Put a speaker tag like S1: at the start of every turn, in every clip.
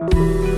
S1: Música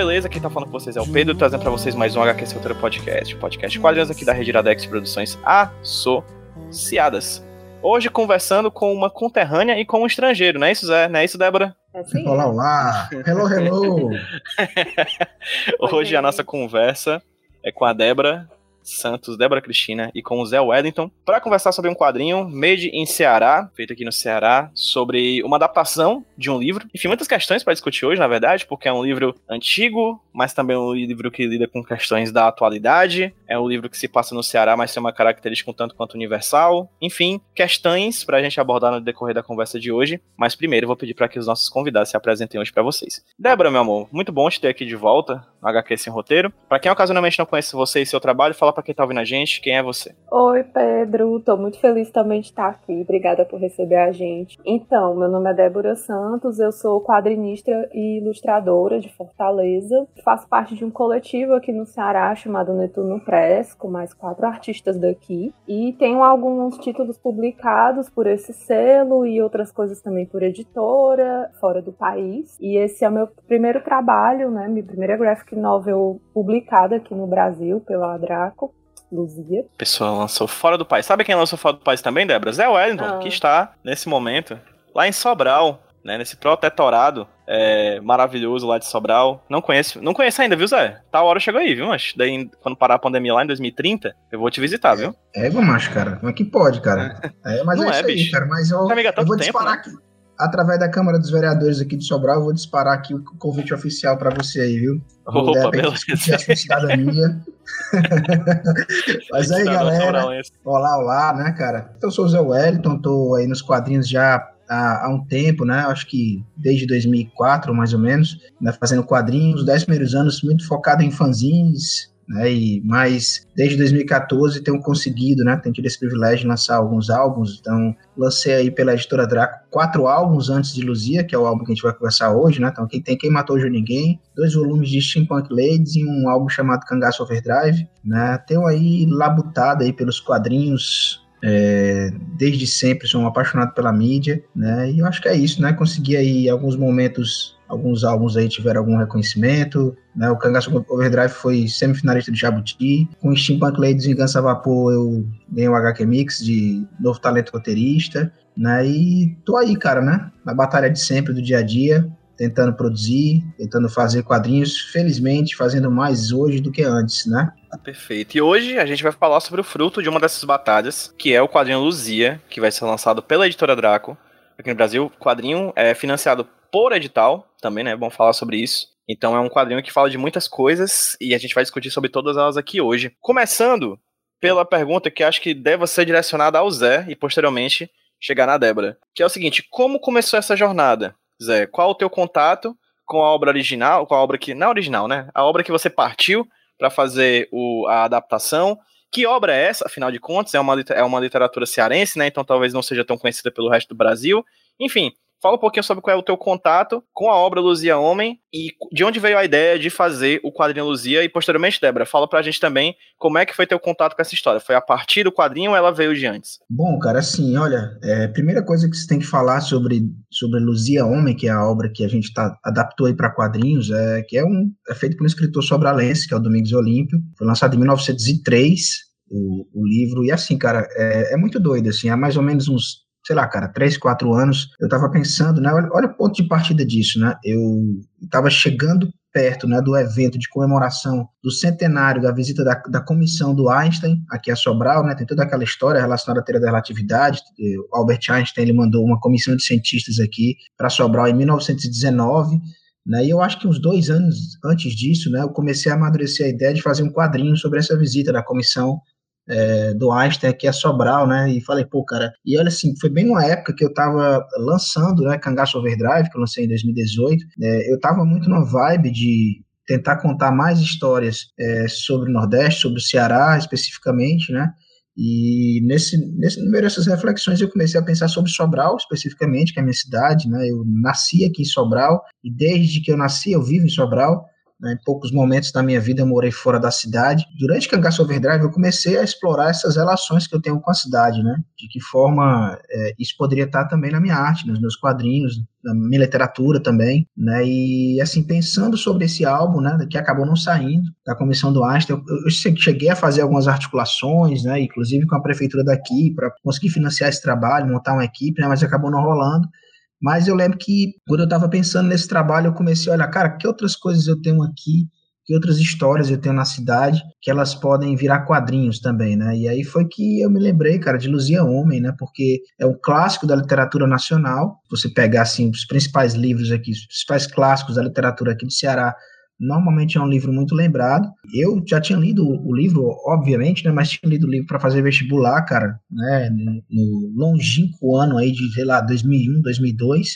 S1: beleza? Quem tá falando com vocês é o Pedro, trazendo para vocês mais um HQ Roteiro Podcast, podcast quadrinhos aqui da Rede Iradex Produções Associadas. Hoje conversando com uma conterrânea e com um estrangeiro, não é isso, Zé? Não é isso, Débora?
S2: É sim. Olá, olá! Hello, hello!
S1: Hoje a nossa conversa é com a Débora, Santos, Débora Cristina e com o Zé Wellington para conversar sobre um quadrinho Made in Ceará, feito aqui no Ceará, sobre uma adaptação de um livro. Enfim, muitas questões para discutir hoje, na verdade, porque é um livro antigo, mas também um livro que lida com questões da atualidade. É um livro que se passa no Ceará, mas tem uma característica um tanto quanto universal. Enfim, questões para a gente abordar no decorrer da conversa de hoje. Mas primeiro, vou pedir para que os nossos convidados se apresentem hoje para vocês. Débora, meu amor, muito bom te ter aqui de volta no HQ Sem Roteiro. Para quem ocasionalmente não conhece você e seu trabalho, fala para quem tá ouvindo a gente, quem é você?
S3: Oi, Pedro. Tô muito feliz também de estar aqui. Obrigada por receber a gente. Então, meu nome é Débora Santos, eu sou quadrinista e ilustradora de Fortaleza. Faço parte de um coletivo aqui no Ceará chamado Netuno Press, com mais quatro artistas daqui. E tenho alguns títulos publicados por esse selo e outras coisas também por editora, fora do país. E esse é o meu primeiro trabalho, né? Minha primeira graphic novel publicada aqui no Brasil pela Draco. Luzia.
S1: Pessoa lançou fora do país. Sabe quem lançou fora do país também, Débora? Zé Wellington, ah. que está, nesse momento, lá em Sobral, né, nesse protetorado é, maravilhoso lá de Sobral. Não conheço, não conheço ainda, viu, Zé? Tá a hora chegou aí, viu, mas daí quando parar a pandemia lá em 2030, eu vou te visitar, viu?
S2: É, é macho, cara. Como é que pode, cara? É, mas não é, é isso aí, cara. Mas eu, eu vou disparar tempo, né? aqui através da Câmara dos Vereadores aqui de Sobral, eu vou disparar aqui o convite oficial para você aí, viu? Vou
S1: Opa, beleza. a sua cidadania.
S2: Mas aí, galera. Olá, olá, né, cara? Então, eu sou o Zé Wellington, tô aí nos quadrinhos já há, há, um tempo, né? Acho que desde 2004, mais ou menos, né? fazendo quadrinhos. Os dez primeiros anos muito focado em fanzines, né? E, mas desde 2014 tenho conseguido, né? Tenho tido esse privilégio de lançar alguns álbuns. Então, lancei aí pela editora Draco quatro álbuns antes de Luzia, que é o álbum que a gente vai conversar hoje, né? Então, quem tem Quem Matou Hoje Ninguém, dois volumes de Steampunk Ladies e um álbum chamado Cangaço Overdrive, né? Tenho aí labutada aí pelos quadrinhos é, desde sempre sou um apaixonado pela mídia, né? E eu acho que é isso, né? Consegui aí alguns momentos, alguns álbuns aí tiveram algum reconhecimento, né? O Cangaço Overdrive foi semifinalista de Jabuti. Com Steampunk Ladies Vingança Vapor eu ganhei o HQ Mix de Novo Talento Roteirista, né? E tô aí, cara, né? Na batalha de sempre, do dia a dia, tentando produzir, tentando fazer quadrinhos, felizmente fazendo mais hoje do que antes, né?
S1: Perfeito. E hoje a gente vai falar sobre o fruto de uma dessas batalhas, que é o quadrinho Luzia, que vai ser lançado pela editora Draco aqui no Brasil. O quadrinho é financiado por edital, também, né? É bom falar sobre isso. Então é um quadrinho que fala de muitas coisas e a gente vai discutir sobre todas elas aqui hoje. Começando pela pergunta que acho que deve ser direcionada ao Zé e posteriormente chegar na Débora, que é o seguinte: como começou essa jornada? Zé, qual o teu contato com a obra original, com a obra que. Não é original, né? A obra que você partiu para fazer o, a adaptação. Que obra é essa, afinal de contas? É uma, é uma literatura cearense, né? Então talvez não seja tão conhecida pelo resto do Brasil. Enfim, Fala um pouquinho sobre qual é o teu contato com a obra Luzia Homem e de onde veio a ideia de fazer o quadrinho Luzia. E posteriormente, Débora, fala pra gente também como é que foi teu contato com essa história. Foi a partir do quadrinho ou ela veio de antes?
S2: Bom, cara, assim, olha, é, primeira coisa que você tem que falar sobre, sobre Luzia Homem, que é a obra que a gente tá, adaptou aí para quadrinhos, é que é, um, é feito por um escritor sobralense, que é o Domingos Olímpio. Foi lançado em 1903, o, o livro. E assim, cara, é, é muito doido, assim, há mais ou menos uns sei lá, cara, três, quatro anos, eu tava pensando, né? Olha, olha o ponto de partida disso, né? Eu tava chegando perto né, do evento de comemoração do centenário da visita da, da comissão do Einstein aqui a Sobral, né, tem toda aquela história relacionada à teoria da relatividade. O Albert Einstein ele mandou uma comissão de cientistas aqui para Sobral em 1919. Né, e eu acho que uns dois anos antes disso, né, eu comecei a amadurecer a ideia de fazer um quadrinho sobre essa visita da comissão é, do Einstein aqui a Sobral, né? E falei, pô, cara. E olha assim, foi bem numa época que eu tava lançando, né? Cangaço Overdrive, que eu lancei em 2018. É, eu tava muito numa vibe de tentar contar mais histórias é, sobre o Nordeste, sobre o Ceará especificamente, né? E nesse, nesse número dessas reflexões eu comecei a pensar sobre Sobral, especificamente, que é a minha cidade, né? Eu nasci aqui em Sobral e desde que eu nasci eu vivo em Sobral. Né, em poucos momentos da minha vida eu morei fora da cidade. Durante Cangaço Overdrive eu comecei a explorar essas relações que eu tenho com a cidade, né? De que forma é, isso poderia estar também na minha arte, nos meus quadrinhos, na minha literatura também, né? E assim pensando sobre esse álbum, né? Que acabou não saindo da comissão do Einstein, eu, eu cheguei a fazer algumas articulações, né? Inclusive com a prefeitura daqui para conseguir financiar esse trabalho, montar uma equipe, né? Mas acabou não rolando. Mas eu lembro que quando eu estava pensando nesse trabalho, eu comecei a olhar, cara, que outras coisas eu tenho aqui, que outras histórias eu tenho na cidade, que elas podem virar quadrinhos também, né? E aí foi que eu me lembrei, cara, de Luzia Homem, né? Porque é um clássico da literatura nacional. Você pegar, assim, os principais livros aqui, os principais clássicos da literatura aqui do Ceará, Normalmente é um livro muito lembrado. Eu já tinha lido o livro, obviamente, né? Mas tinha lido o livro para fazer vestibular, cara, né? No longínquo ano aí de, sei lá, 2001, 2002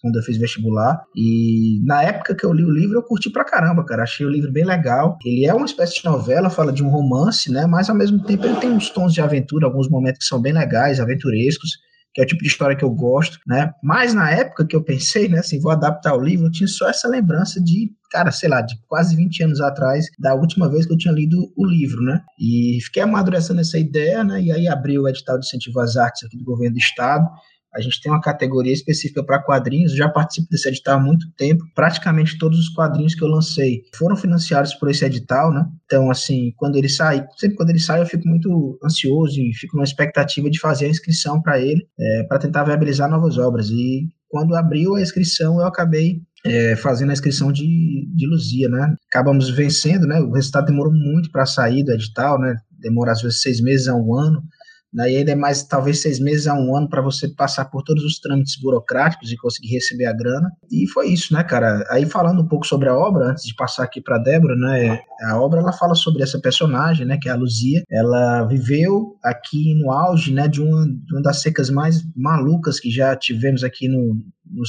S2: quando eu fiz vestibular. E na época que eu li o livro, eu curti pra caramba, cara. Achei o livro bem legal. Ele é uma espécie de novela, fala de um romance, né? Mas ao mesmo tempo ele tem uns tons de aventura, alguns momentos que são bem legais, aventurescos que é o tipo de história que eu gosto, né? Mas na época que eu pensei, né, assim, vou adaptar o livro, eu tinha só essa lembrança de, cara, sei lá, de quase 20 anos atrás, da última vez que eu tinha lido o livro, né? E fiquei amadurecendo essa ideia, né? E aí abri o edital de incentivo às artes aqui do governo do estado, a gente tem uma categoria específica para quadrinhos, já participo desse edital há muito tempo. Praticamente todos os quadrinhos que eu lancei foram financiados por esse edital, né? Então, assim, quando ele sai, sempre quando ele sai, eu fico muito ansioso e fico numa expectativa de fazer a inscrição para ele, é, para tentar viabilizar novas obras. E quando abriu a inscrição, eu acabei é, fazendo a inscrição de, de Luzia, né? Acabamos vencendo, né? O resultado demorou muito para sair do edital, né? Demora às vezes seis meses a um ano. Daí ainda é mais talvez seis meses a um ano para você passar por todos os trâmites burocráticos e conseguir receber a grana. E foi isso, né, cara? Aí falando um pouco sobre a obra, antes de passar aqui para Débora, né? A obra ela fala sobre essa personagem, né, que é a Luzia. Ela viveu aqui no auge, né, de uma, de uma das secas mais malucas que já tivemos aqui no, no,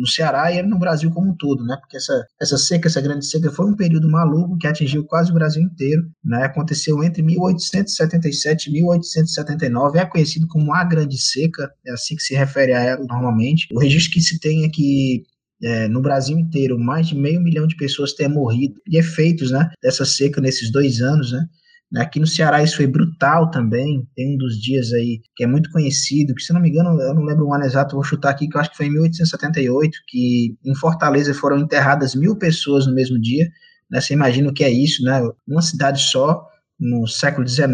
S2: no, Ceará e no Brasil como um todo, né? Porque essa, essa seca, essa grande seca, foi um período maluco que atingiu quase o Brasil inteiro, né? Aconteceu entre 1877 e 1879, é conhecido como a Grande Seca, é assim que se refere a ela normalmente. O registro que se tem é que é, no Brasil inteiro, mais de meio milhão de pessoas tenham morrido de efeitos né, dessa seca nesses dois anos, né? Aqui no Ceará isso foi brutal também. Tem um dos dias aí que é muito conhecido, que se não me engano, eu não lembro o ano exato, vou chutar aqui, que eu acho que foi em 1878, que em Fortaleza foram enterradas mil pessoas no mesmo dia. Né? Você imagina o que é isso, né? Uma cidade só, no século XIX,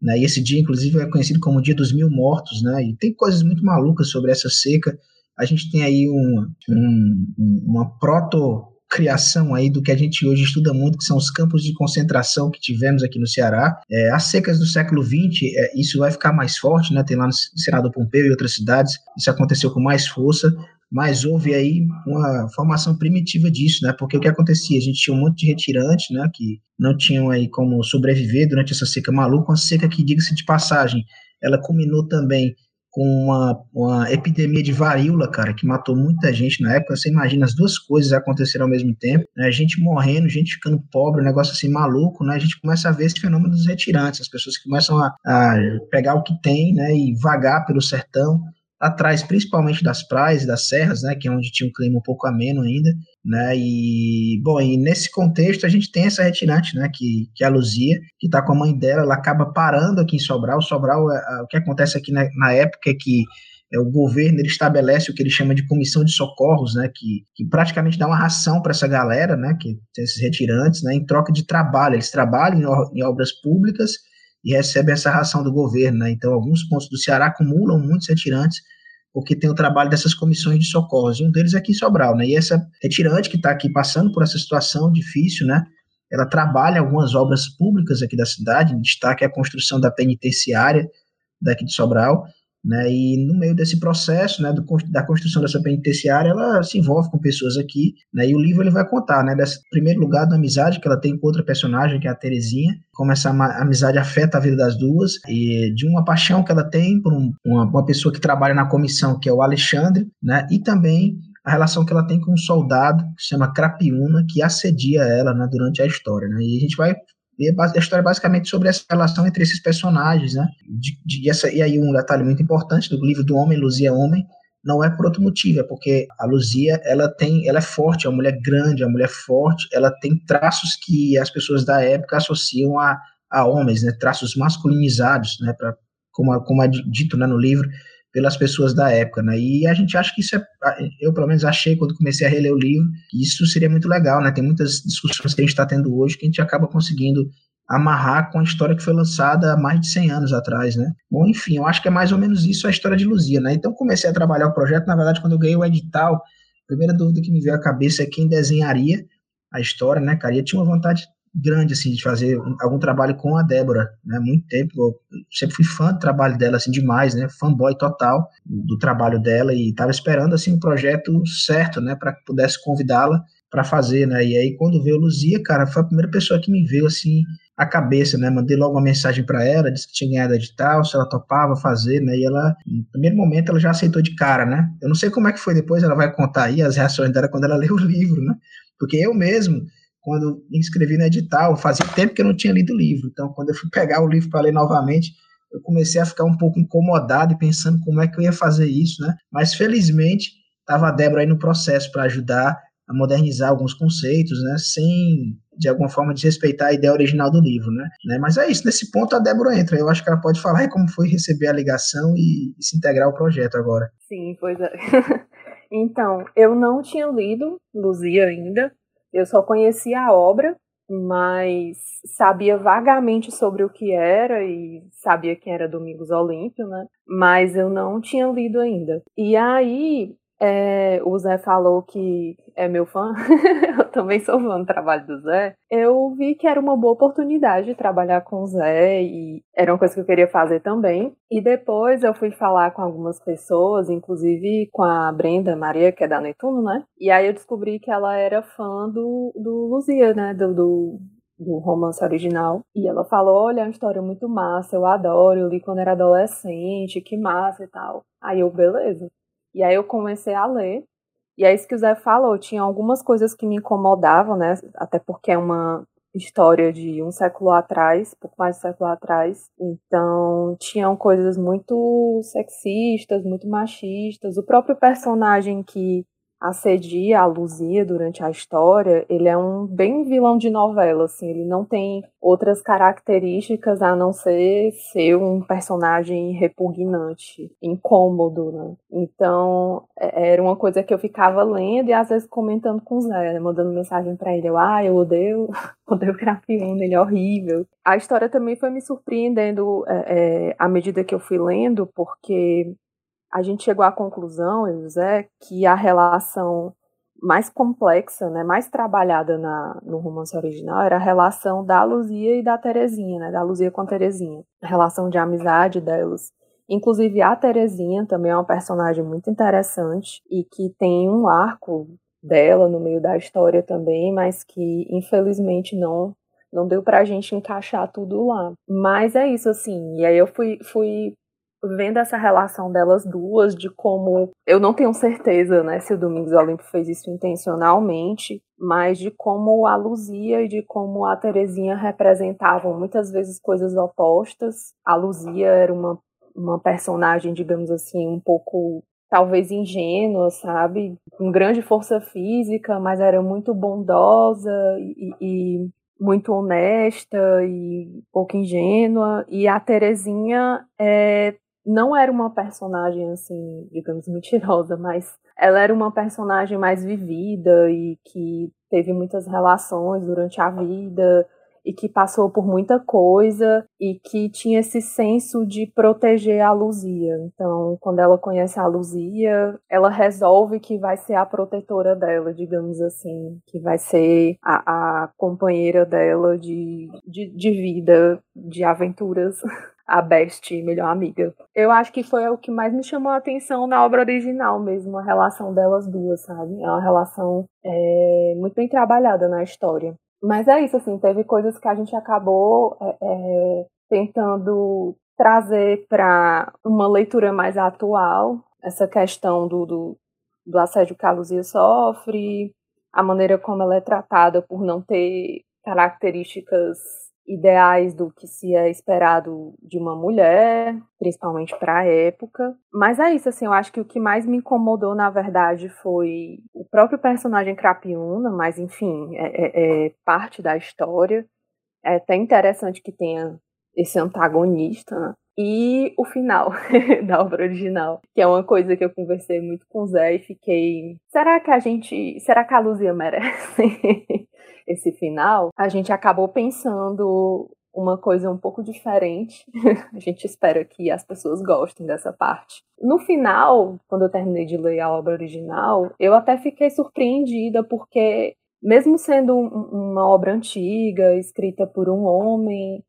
S2: né? E esse dia, inclusive, é conhecido como o Dia dos Mil Mortos, né? E tem coisas muito malucas sobre essa seca. A gente tem aí um, um, uma proto criação aí do que a gente hoje estuda muito, que são os campos de concentração que tivemos aqui no Ceará. É, as secas do século XX, é, isso vai ficar mais forte, né? Tem lá no Senado Pompeu e outras cidades, isso aconteceu com mais força, mas houve aí uma formação primitiva disso, né? Porque o que acontecia? A gente tinha um monte de retirantes, né? Que não tinham aí como sobreviver durante essa seca maluca, uma seca que, diga-se de passagem, ela culminou também com uma, uma epidemia de varíola, cara, que matou muita gente na época. Você imagina, as duas coisas aconteceram ao mesmo tempo, né? Gente morrendo, gente ficando pobre, um negócio assim maluco, né? A gente começa a ver esse fenômeno dos retirantes, as pessoas começam a, a pegar o que tem, né? E vagar pelo sertão atrás principalmente das praias e das serras, né, que é onde tinha um clima um pouco ameno ainda, né, e, bom, e nesse contexto a gente tem essa retirante, né, que, que é a Luzia, que está com a mãe dela, ela acaba parando aqui em Sobral, Sobral, é, o que acontece aqui na, na época é que é, o governo ele estabelece o que ele chama de comissão de socorros, né, que, que praticamente dá uma ração para essa galera, né, que esses retirantes, né, em troca de trabalho, eles trabalham em, em obras públicas e recebe essa ração do governo. Né? Então, alguns pontos do Ceará acumulam muitos retirantes porque tem o trabalho dessas comissões de socorros, e um deles é aqui em Sobral, né? E essa retirante que está aqui passando por essa situação difícil, né? Ela trabalha algumas obras públicas aqui da cidade, em destaque a construção da penitenciária daqui de Sobral, né, e no meio desse processo, né, do, da construção dessa penitenciária, ela se envolve com pessoas aqui, né, e o livro ele vai contar, né, desse primeiro lugar da amizade que ela tem com outra personagem, que é a Terezinha, como essa amizade afeta a vida das duas, e de uma paixão que ela tem por um, uma, uma pessoa que trabalha na comissão, que é o Alexandre, né, e também a relação que ela tem com um soldado que se chama Crapiúna, que assedia ela né, durante a história. Né? E a gente vai e a história é basicamente sobre essa relação entre esses personagens, né? De, de essa, e aí um detalhe muito importante do livro do Homem, Luzia Homem, não é por outro motivo, é porque a Luzia, ela tem, ela é forte, é uma mulher grande, é uma mulher forte, ela tem traços que as pessoas da época associam a, a homens, né? Traços masculinizados, né? Pra, como, como é dito né, no livro, pelas pessoas da época, né? E a gente acha que isso é, eu pelo menos achei quando comecei a reler o livro, que isso seria muito legal, né? Tem muitas discussões que a gente está tendo hoje que a gente acaba conseguindo amarrar com a história que foi lançada há mais de 100 anos atrás, né? Bom, enfim, eu acho que é mais ou menos isso a história de Luzia, né? Então comecei a trabalhar o projeto, na verdade, quando eu ganhei o edital, a primeira dúvida que me veio à cabeça é quem desenharia a história, né, cara? E eu tinha uma vontade grande assim de fazer algum trabalho com a Débora, né? Muito tempo, eu sempre fui fã do trabalho dela assim demais, né? Fanboy total do trabalho dela e estava esperando assim o um projeto certo, né, para que pudesse convidá-la para fazer, né? E aí quando veio Luzia, cara, foi a primeira pessoa que me veio assim a cabeça, né? Mandei logo uma mensagem para ela, disse que tinha ganhado edital, se ela topava fazer, né? E ela, no primeiro momento, ela já aceitou de cara, né? Eu não sei como é que foi depois, ela vai contar aí as reações dela quando ela leu o livro, né? Porque eu mesmo quando me inscrevi no edital, fazia tempo que eu não tinha lido o livro. Então, quando eu fui pegar o livro para ler novamente, eu comecei a ficar um pouco incomodado e pensando como é que eu ia fazer isso, né? Mas felizmente estava a Débora aí no processo para ajudar a modernizar alguns conceitos, né? Sem de alguma forma desrespeitar a ideia original do livro, né? né? Mas é isso, nesse ponto a Débora entra. Eu acho que ela pode falar como foi receber a ligação e, e se integrar ao projeto agora.
S3: Sim, pois é. então, eu não tinha lido Luzia ainda, eu só conhecia a obra, mas sabia vagamente sobre o que era e sabia quem era Domingos Olímpio, né? Mas eu não tinha lido ainda. E aí é, o Zé falou que é meu fã, eu também sou fã do trabalho do Zé. Eu vi que era uma boa oportunidade trabalhar com o Zé e era uma coisa que eu queria fazer também. E depois eu fui falar com algumas pessoas, inclusive com a Brenda Maria, que é da Netuno, né? E aí eu descobri que ela era fã do, do Luzia, né? Do, do, do romance original. E ela falou: Olha, é uma história muito massa, eu adoro, eu li quando era adolescente, que massa e tal. Aí eu, beleza. E aí eu comecei a ler. E é isso que o Zé falou, tinha algumas coisas que me incomodavam, né? Até porque é uma história de um século atrás, pouco mais de um século atrás. Então, tinham coisas muito sexistas, muito machistas. O próprio personagem que assedia a Luzia durante a história, ele é um bem vilão de novela, assim, ele não tem outras características a não ser ser um personagem repugnante, incômodo, né? Então, é, era uma coisa que eu ficava lendo e às vezes comentando com o Zé, né? mandando mensagem para ele, eu, ah, eu odeio, odeio o Crapiúna, ele é horrível. A história também foi me surpreendendo é, é, à medida que eu fui lendo, porque a gente chegou à conclusão, José, que a relação mais complexa, né, mais trabalhada na, no romance original era a relação da Luzia e da Terezinha, né, da Luzia com a Terezinha, a relação de amizade delas. Inclusive a Terezinha também é uma personagem muito interessante e que tem um arco dela no meio da história também, mas que infelizmente não não deu pra gente encaixar tudo lá. Mas é isso, assim. E aí eu fui, fui vendo essa relação delas duas, de como eu não tenho certeza, né, se o Domingos Olímpio fez isso intencionalmente, mas de como a Luzia e de como a Terezinha representavam muitas vezes coisas opostas. A Luzia era uma, uma personagem, digamos assim, um pouco talvez ingênua, sabe? Com grande força física, mas era muito bondosa e, e muito honesta e pouco ingênua. E a Terezinha é, não era uma personagem assim, digamos, mentirosa, mas ela era uma personagem mais vivida e que teve muitas relações durante a vida e que passou por muita coisa e que tinha esse senso de proteger a Luzia. Então, quando ela conhece a Luzia, ela resolve que vai ser a protetora dela, digamos assim, que vai ser a, a companheira dela de, de, de vida, de aventuras a best, melhor amiga. Eu acho que foi o que mais me chamou a atenção na obra original mesmo, a relação delas duas, sabe? É uma relação é, muito bem trabalhada na história. Mas é isso, assim, teve coisas que a gente acabou é, é, tentando trazer para uma leitura mais atual, essa questão do, do, do assédio que a Luzia sofre, a maneira como ela é tratada por não ter características ideais do que se é esperado de uma mulher, principalmente para a época. Mas é isso, assim, eu acho que o que mais me incomodou, na verdade, foi o próprio personagem Crapiúna, mas enfim, é, é, é parte da história. É até interessante que tenha esse antagonista, né? E o final da obra original, que é uma coisa que eu conversei muito com o Zé e fiquei. Será que a gente. Será que a Luzia merece? Esse final, a gente acabou pensando uma coisa um pouco diferente. a gente espera que as pessoas gostem dessa parte. No final, quando eu terminei de ler a obra original, eu até fiquei surpreendida porque mesmo sendo uma obra antiga, escrita por um homem,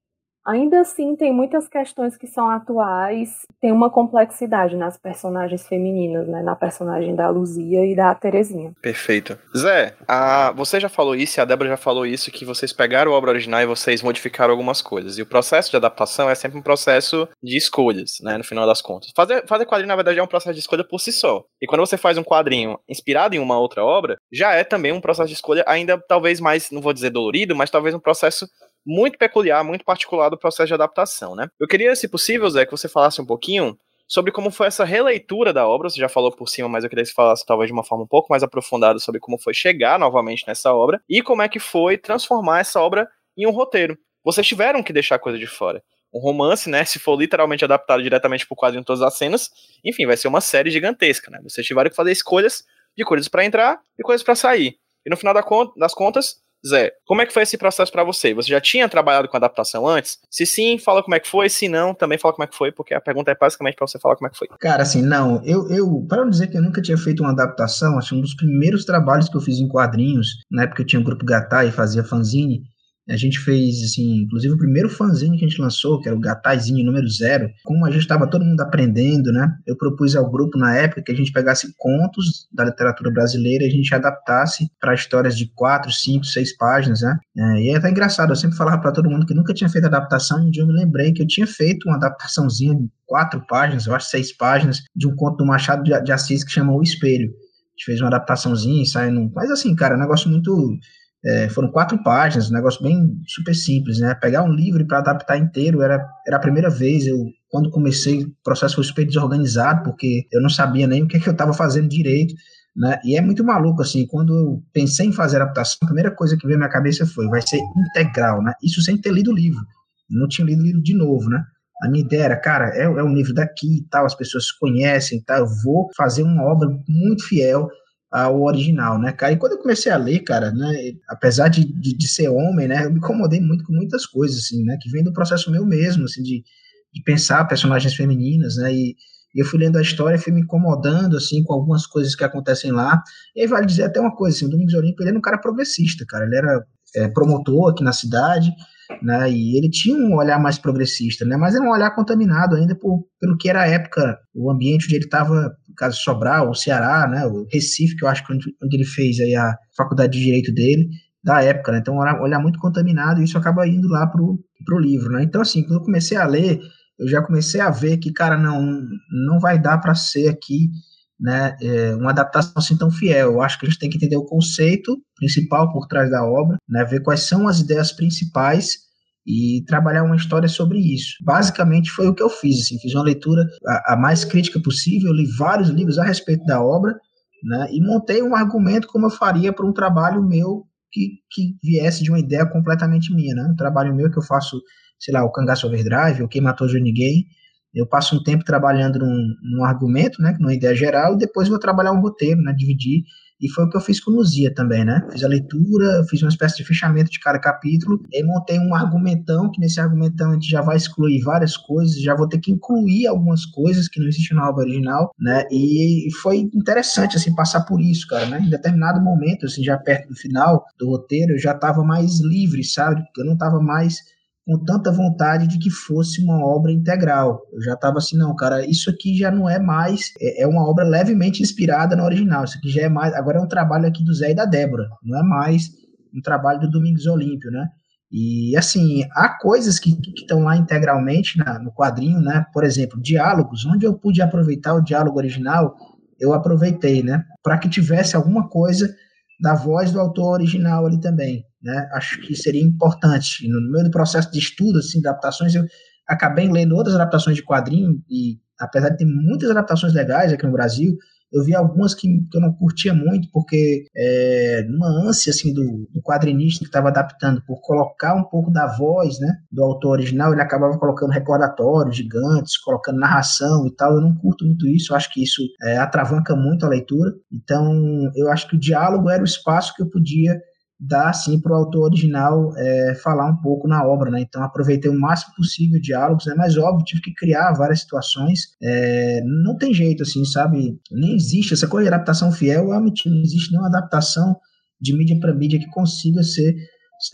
S3: Ainda assim, tem muitas questões que são atuais, tem uma complexidade nas personagens femininas, né? Na personagem da Luzia e da Terezinha.
S1: Perfeito. Zé, a, você já falou isso e a Débora já falou isso, que vocês pegaram a obra original e vocês modificaram algumas coisas. E o processo de adaptação é sempre um processo de escolhas, né? No final das contas. Fazer, fazer quadrinho, na verdade, é um processo de escolha por si só. E quando você faz um quadrinho inspirado em uma outra obra, já é também um processo de escolha ainda talvez mais, não vou dizer dolorido, mas talvez um processo muito peculiar, muito particular do processo de adaptação, né? Eu queria, se possível, Zé, que você falasse um pouquinho sobre como foi essa releitura da obra. Você já falou por cima, mas eu queria que você falasse talvez de uma forma um pouco mais aprofundada sobre como foi chegar novamente nessa obra e como é que foi transformar essa obra em um roteiro. Vocês tiveram que deixar coisa de fora. Um romance, né? Se for literalmente adaptado diretamente pro quadro em todas as cenas, enfim, vai ser uma série gigantesca, né? Vocês tiveram que fazer escolhas de coisas para entrar e coisas para sair. E no final das contas, Zé, como é que foi esse processo para você? Você já tinha trabalhado com adaptação antes? Se sim, fala como é que foi. Se não, também fala como é que foi, porque a pergunta é basicamente para você falar como é que foi.
S2: Cara, assim, não, eu, eu para não dizer que eu nunca tinha feito uma adaptação, que um dos primeiros trabalhos que eu fiz em quadrinhos, na época eu tinha o um grupo Gatai e fazia fanzine, a gente fez, assim, inclusive o primeiro fanzine que a gente lançou, que era o Gataizinho número zero, como a gente estava todo mundo aprendendo, né? Eu propus ao grupo na época que a gente pegasse contos da literatura brasileira e a gente adaptasse para histórias de quatro, cinco, seis páginas, né? É, e é até engraçado, eu sempre falava para todo mundo que nunca tinha feito adaptação, e um dia eu me lembrei que eu tinha feito uma adaptaçãozinha de quatro páginas, eu acho seis páginas, de um conto do Machado de Assis que chama O Espelho. A gente fez uma adaptaçãozinha, saindo. Mas assim, cara, é um negócio muito é, foram quatro páginas, um negócio bem super simples, né? Pegar um livro para adaptar inteiro era, era a primeira vez. Eu, quando comecei, o processo foi super desorganizado, porque eu não sabia nem o que, é que eu estava fazendo direito, né? E é muito maluco, assim, quando eu pensei em fazer adaptação, a primeira coisa que veio na minha cabeça foi, vai ser integral, né? Isso sem ter lido o livro. Eu não tinha lido o livro de novo, né? A minha ideia era, cara, é, é um livro daqui e tal, as pessoas conhecem, tá? Eu vou fazer uma obra muito fiel ao original, né, cara? E quando eu comecei a ler, cara, né, apesar de, de, de, ser homem, né, eu me incomodei muito com muitas coisas, assim, né, que vem do processo meu mesmo, assim, de, de pensar personagens femininas, né, e, eu fui lendo a história e fui me incomodando, assim, com algumas coisas que acontecem lá. E aí vale dizer até uma coisa, assim, o Domingos Olímpio, ele era um cara progressista, cara, ele era é, promotor aqui na cidade, né? E ele tinha um olhar mais progressista, né? Mas era um olhar contaminado ainda por, pelo que era a época, o ambiente onde ele estava, caso Sobral, o Ceará, né? O Recife, que eu acho que onde, onde ele fez aí a faculdade de direito dele, da época, né? Então, um olhar muito contaminado e isso acaba indo lá pro, pro livro, né? Então, assim, quando eu comecei a ler, eu já comecei a ver que, cara, não, não vai dar para ser aqui né, é, uma adaptação assim tão fiel. Eu acho que a gente tem que entender o conceito principal por trás da obra, né, ver quais são as ideias principais e trabalhar uma história sobre isso. Basicamente foi o que eu fiz, assim, fiz uma leitura a, a mais crítica possível, li vários livros a respeito da obra, né, e montei um argumento como eu faria para um trabalho meu que, que viesse de uma ideia completamente minha, né, um trabalho meu que eu faço, sei lá, o Cangaço Overdrive, o Quem Matou Johnny Ninguém, eu passo um tempo trabalhando num, num argumento, né, numa ideia geral, e depois vou trabalhar um roteiro, né, dividir E foi o que eu fiz com Luzia também, né? Fiz a leitura, fiz uma espécie de fechamento de cada capítulo, e montei um argumentão, que nesse argumentão a gente já vai excluir várias coisas, já vou ter que incluir algumas coisas que não existem na obra original, né? E foi interessante, assim, passar por isso, cara, né? Em determinado momento, assim, já perto do final do roteiro, eu já estava mais livre, sabe? Eu não estava mais com tanta vontade de que fosse uma obra integral. Eu já estava assim, não, cara, isso aqui já não é mais, é, é, uma obra levemente inspirada na original. Isso aqui já é mais, agora é um trabalho aqui do Zé e da Débora, não é mais um trabalho do Domingos Olímpio, né? E assim, há coisas que estão lá integralmente na, no quadrinho, né? Por exemplo, diálogos, onde eu pude aproveitar o diálogo original, eu aproveitei, né? Para que tivesse alguma coisa da voz do autor original ali também né? Acho que seria importante. No meio do processo de estudo, assim, de adaptações, eu acabei lendo outras adaptações de quadrinho e apesar de ter muitas adaptações legais aqui no Brasil, eu vi algumas que, que eu não curtia muito, porque é, numa ânsia assim, do, do quadrinista que estava adaptando, por colocar um pouco da voz né, do autor original, ele acabava colocando recordatórios gigantes, colocando narração e tal. Eu não curto muito isso, eu acho que isso é, atravanca muito a leitura. Então, eu acho que o diálogo era o espaço que eu podia dá assim para o autor original é, falar um pouco na obra, né? Então aproveitei o máximo possível diálogos, né? Mas óbvio tive que criar várias situações. É, não tem jeito assim, sabe? Nem existe essa coisa de adaptação fiel. Eu não existe nenhuma adaptação de mídia para mídia que consiga ser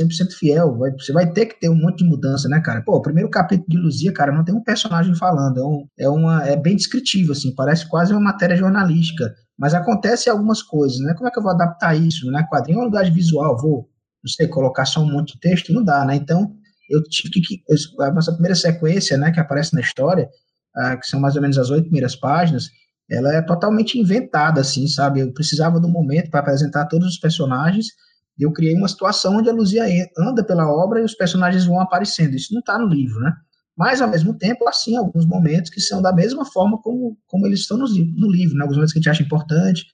S2: 100% fiel. Vai, você vai ter que ter um monte de mudança, né, cara? Pô, o primeiro capítulo de Luzia, cara, não tem um personagem falando. É, um, é, uma, é bem descritivo, assim. Parece quase uma matéria jornalística mas acontece algumas coisas, né? Como é que eu vou adaptar isso, né? Quadrinho é uma linguagem visual, vou, não sei, colocar só um monte de texto, não dá, né? Então, eu tive que, a nossa primeira sequência, né, que aparece na história, ah, que são mais ou menos as oito primeiras páginas, ela é totalmente inventada, assim, sabe? Eu precisava do momento para apresentar todos os personagens, e eu criei uma situação onde a Luzia anda pela obra e os personagens vão aparecendo. Isso não está no livro, né? Mas ao mesmo tempo, assim, alguns momentos que são da mesma forma como, como eles estão no, no livro, né? alguns momentos que a gente acha importante,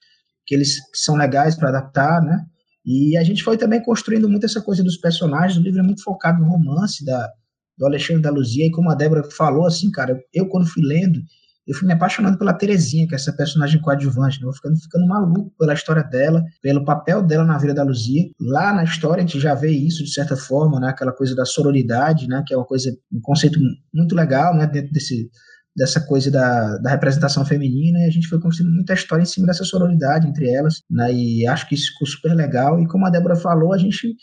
S2: que eles são legais para adaptar, né? E a gente foi também construindo muito essa coisa dos personagens, o livro é muito focado no romance da, do Alexandre da Luzia, e como a Débora falou, assim, cara, eu quando fui lendo, eu fui me apaixonando pela Terezinha, que é essa personagem coadjuvante, né? eu ficando, ficando maluco pela história dela, pelo papel dela na vida da Luzia. Lá na história a gente já vê isso, de certa forma, né? aquela coisa da sororidade, né? que é uma coisa, um conceito muito legal né? dentro desse, dessa coisa da, da representação feminina e a gente foi construindo muita história em cima dessa sororidade entre elas, né? E acho que isso ficou super legal. E como a Débora falou, a gente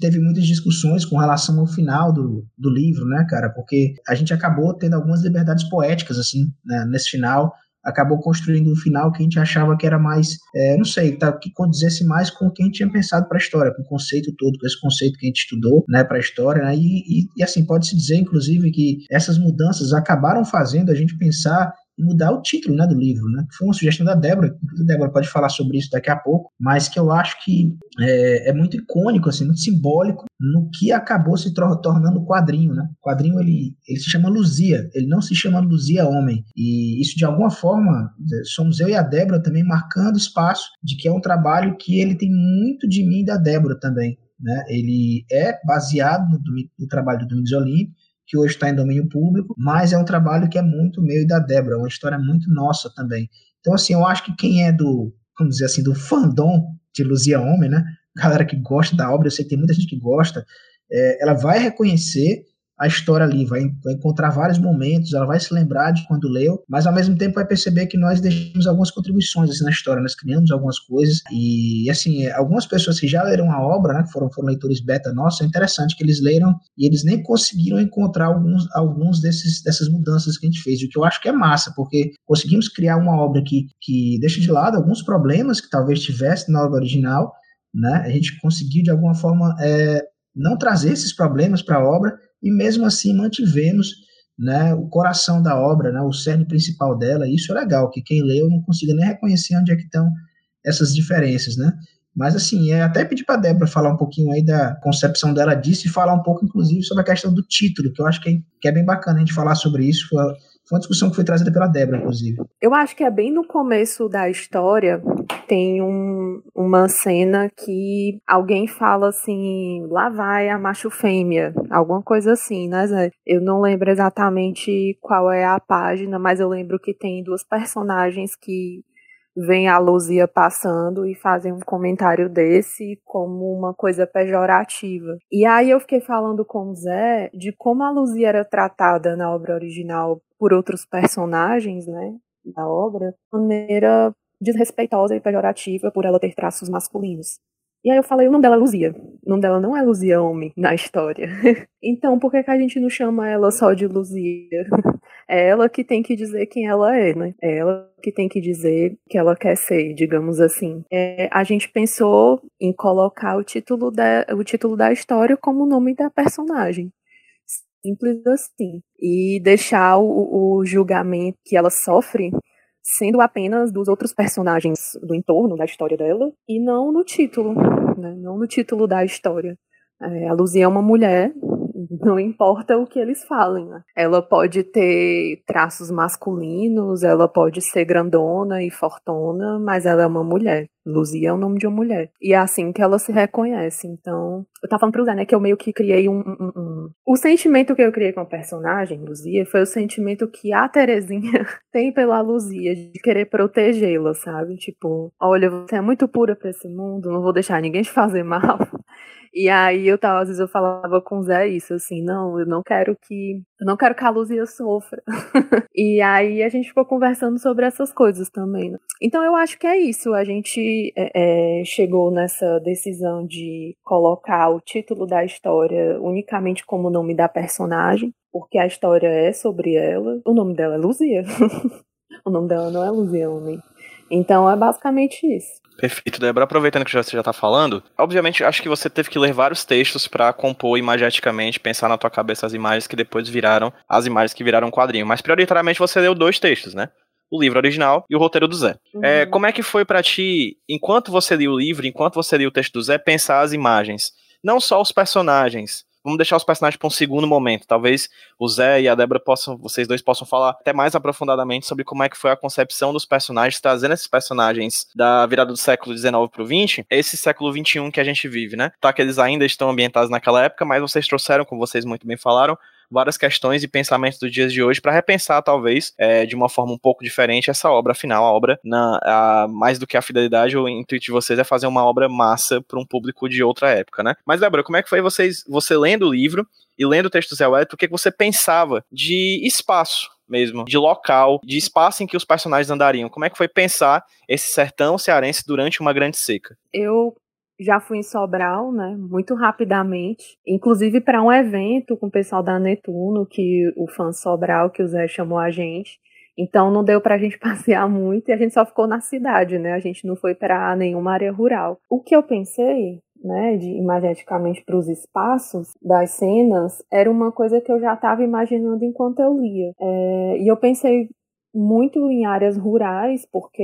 S2: teve muitas discussões com relação ao final do, do livro, né, cara? Porque a gente acabou tendo algumas liberdades poéticas, assim, né, nesse final acabou construindo um final que a gente achava que era mais, é, não sei, tá, que condizesse mais com o que a gente tinha pensado para a história, com o conceito todo, com esse conceito que a gente estudou né, para a história. Né, e, e, e, assim, pode-se dizer, inclusive, que essas mudanças acabaram fazendo a gente pensar mudar o título né, do livro, né? Foi uma sugestão da Débora, a Débora pode falar sobre isso daqui a pouco, mas que eu acho que é, é muito icônico, assim, muito simbólico no que acabou se tornando o quadrinho, né? O quadrinho ele, ele se chama Luzia, ele não se chama Luzia Homem. E isso de alguma forma somos eu e a Débora também marcando espaço de que é um trabalho que ele tem muito de mim e da Débora também. Né? Ele é baseado no, no trabalho do Domingos Olímpio, que hoje está em domínio público, mas é um trabalho que é muito meu e da Débora, uma história muito nossa também. Então, assim, eu acho que quem é do, vamos dizer assim, do fandom de Luzia Homem, né? Galera que gosta da obra, eu sei que tem muita gente que gosta, é, ela vai reconhecer a história ali, vai, encontrar vários momentos, ela vai se lembrar de quando leu, mas ao mesmo tempo vai perceber que nós deixamos algumas contribuições assim, na história, nós criamos algumas coisas, e assim, algumas pessoas que já leram a obra, né, que foram, foram leitores beta nossos, é interessante que eles leram e eles nem conseguiram encontrar alguns, alguns desses, dessas mudanças que a gente fez, o que eu acho que é massa, porque conseguimos criar uma obra que, que deixa de lado alguns problemas que talvez tivesse na obra original, né, a gente conseguiu de alguma forma é, não trazer esses problemas para a obra, e mesmo assim mantivemos né, o coração da obra, né, o cerne principal dela, e isso é legal, que quem leu não consiga nem reconhecer onde é que estão essas diferenças, né? Mas assim, é até pedir para a Débora falar um pouquinho aí da concepção dela disso e falar um pouco, inclusive, sobre a questão do título, que eu acho que é, que é bem bacana a gente falar sobre isso. Foi, foi uma discussão que foi trazida pela Débora, inclusive.
S3: Eu acho que é bem no começo da história, tem um, uma cena que alguém fala assim, lá vai a macho fêmea, alguma coisa assim, né, Zé? Eu não lembro exatamente qual é a página, mas eu lembro que tem duas personagens que veem a Luzia passando e fazem um comentário desse como uma coisa pejorativa. E aí eu fiquei falando com o Zé de como a Luzia era tratada na obra original por outros personagens, né, da obra, de maneira desrespeitosa e pejorativa por ela ter traços masculinos. E aí eu falei, o nome dela é Luzia. O nome dela não é Luzia Homem na história. então, por que, que a gente não chama ela só de Luzia? É ela que tem que dizer quem ela é, né? É ela que tem que dizer que ela quer ser, digamos assim. É, a gente pensou em colocar o título, da, o título da história como o nome da personagem. Simples assim. E deixar o, o julgamento que ela sofre sendo apenas dos outros personagens do entorno da história dela e não no título, né? não no título da história. É, a Luzia é uma mulher não importa o que eles falem. Né? Ela pode ter traços masculinos, ela pode ser grandona e fortuna, mas ela é uma mulher. Luzia é o nome de uma mulher. E é assim que ela se reconhece. Então, eu tava falando pro Zé, né, que eu meio que criei um, um, um... O sentimento que eu criei com a personagem, Luzia, foi o sentimento que a Terezinha tem pela Luzia, de querer protegê-la, sabe? Tipo, olha, você é muito pura pra esse mundo, não vou deixar ninguém te fazer mal. E aí eu tava, às vezes eu falava com o Zé isso, assim, não, eu não quero que. Eu não quero que a Luzia sofra. e aí a gente ficou conversando sobre essas coisas também, né? Então eu acho que é isso. A gente é, é, chegou nessa decisão de colocar o título da história unicamente como nome da personagem, porque a história é sobre ela. O nome dela é Luzia. o nome dela não é Luzia Homem. Então é basicamente isso.
S1: Perfeito, Débora. Aproveitando que você já está falando, obviamente acho que você teve que ler vários textos para compor imageticamente, pensar na tua cabeça as imagens que depois viraram as imagens que viraram quadrinho. Mas prioritariamente você leu dois textos, né? O livro original e o roteiro do Zé. Uhum. É, como é que foi para ti, enquanto você lia o livro, enquanto você lia o texto do Zé, pensar as imagens? Não só os personagens, vamos deixar os personagens para um segundo momento. Talvez o Zé e a Débora possam, vocês dois possam falar até mais aprofundadamente sobre como é que foi a concepção dos personagens, trazendo esses personagens da virada do século XIX para o XX, esse século XXI que a gente vive, né? Tá que eles ainda estão ambientados naquela época, mas vocês trouxeram, como vocês muito bem falaram, várias questões e pensamentos dos dias de hoje para repensar, talvez, é, de uma forma um pouco diferente essa obra final, a obra, na, a, mais do que a fidelidade, o intuito de vocês é fazer uma obra massa para um público de outra época, né? Mas, Débora, como é que foi vocês, você lendo o livro e lendo o texto do Zé Wellington, o que, que você pensava de espaço? mesmo, de local, de espaço em que os personagens andariam. Como é que foi pensar esse sertão cearense durante uma grande seca?
S3: Eu já fui em Sobral, né, muito rapidamente, inclusive para um evento com o pessoal da Netuno, que o fã Sobral, que o Zé chamou a gente. Então não deu para a gente passear muito e a gente só ficou na cidade, né? A gente não foi para nenhuma área rural. O que eu pensei, né, de imageticamente para os espaços das cenas, era uma coisa que eu já estava imaginando enquanto eu lia. É, e eu pensei muito em áreas rurais, porque,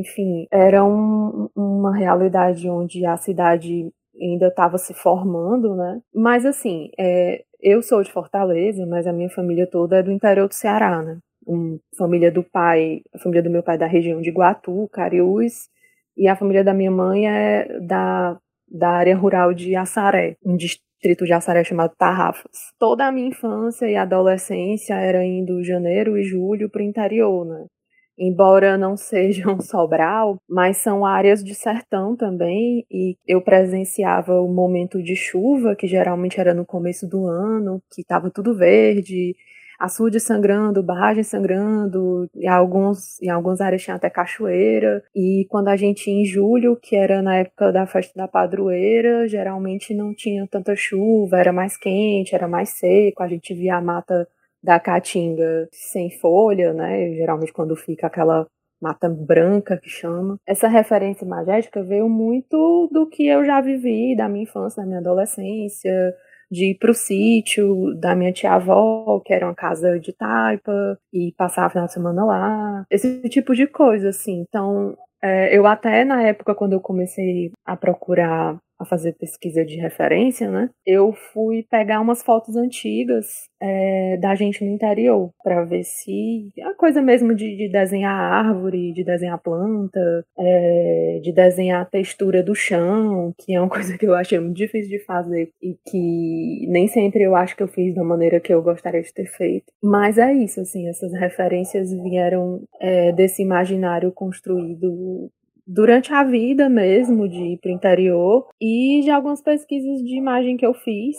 S3: enfim, era um, uma realidade onde a cidade ainda estava se formando, né? Mas, assim, é, eu sou de Fortaleza, mas a minha família toda é do interior do Ceará, né? Um, família do pai, a família do meu pai é da região de Iguatu, Cariús, e a família da minha mãe é da, da área rural de Assaré, um distrito de Assaré chamado Tarrafas. Toda a minha infância e adolescência era indo janeiro e julho para o interior, né? Embora não sejam Sobral, mas são áreas de sertão também, e eu presenciava o momento de chuva, que geralmente era no começo do ano, que estava tudo verde, açude sangrando, barragem sangrando, e alguns, em algumas áreas tinha até cachoeira. E quando a gente ia em julho, que era na época da festa da padroeira, geralmente não tinha tanta chuva, era mais quente, era mais seco, a gente via a mata da caatinga sem folha, né? Geralmente quando fica aquela mata branca que chama. Essa referência magética veio muito do que eu já vivi da minha infância, da minha adolescência, de ir pro sítio da minha tia-avó, que era uma casa de taipa, e passar a final de semana lá. Esse tipo de coisa, assim. Então, é, eu até na época, quando eu comecei a procurar a fazer pesquisa de referência, né? Eu fui pegar umas fotos antigas é, da gente no interior para ver se a coisa mesmo de, de, desenhar árvore, de desenhar planta, é, de desenhar a textura do chão, que é uma coisa que eu achei muito difícil de fazer e que nem sempre eu acho que eu fiz da maneira que eu gostaria de ter feito. Mas é isso, assim, essas referências vieram é, desse imaginário construído durante a vida mesmo, de ir para o interior, e de algumas pesquisas de imagem que eu fiz.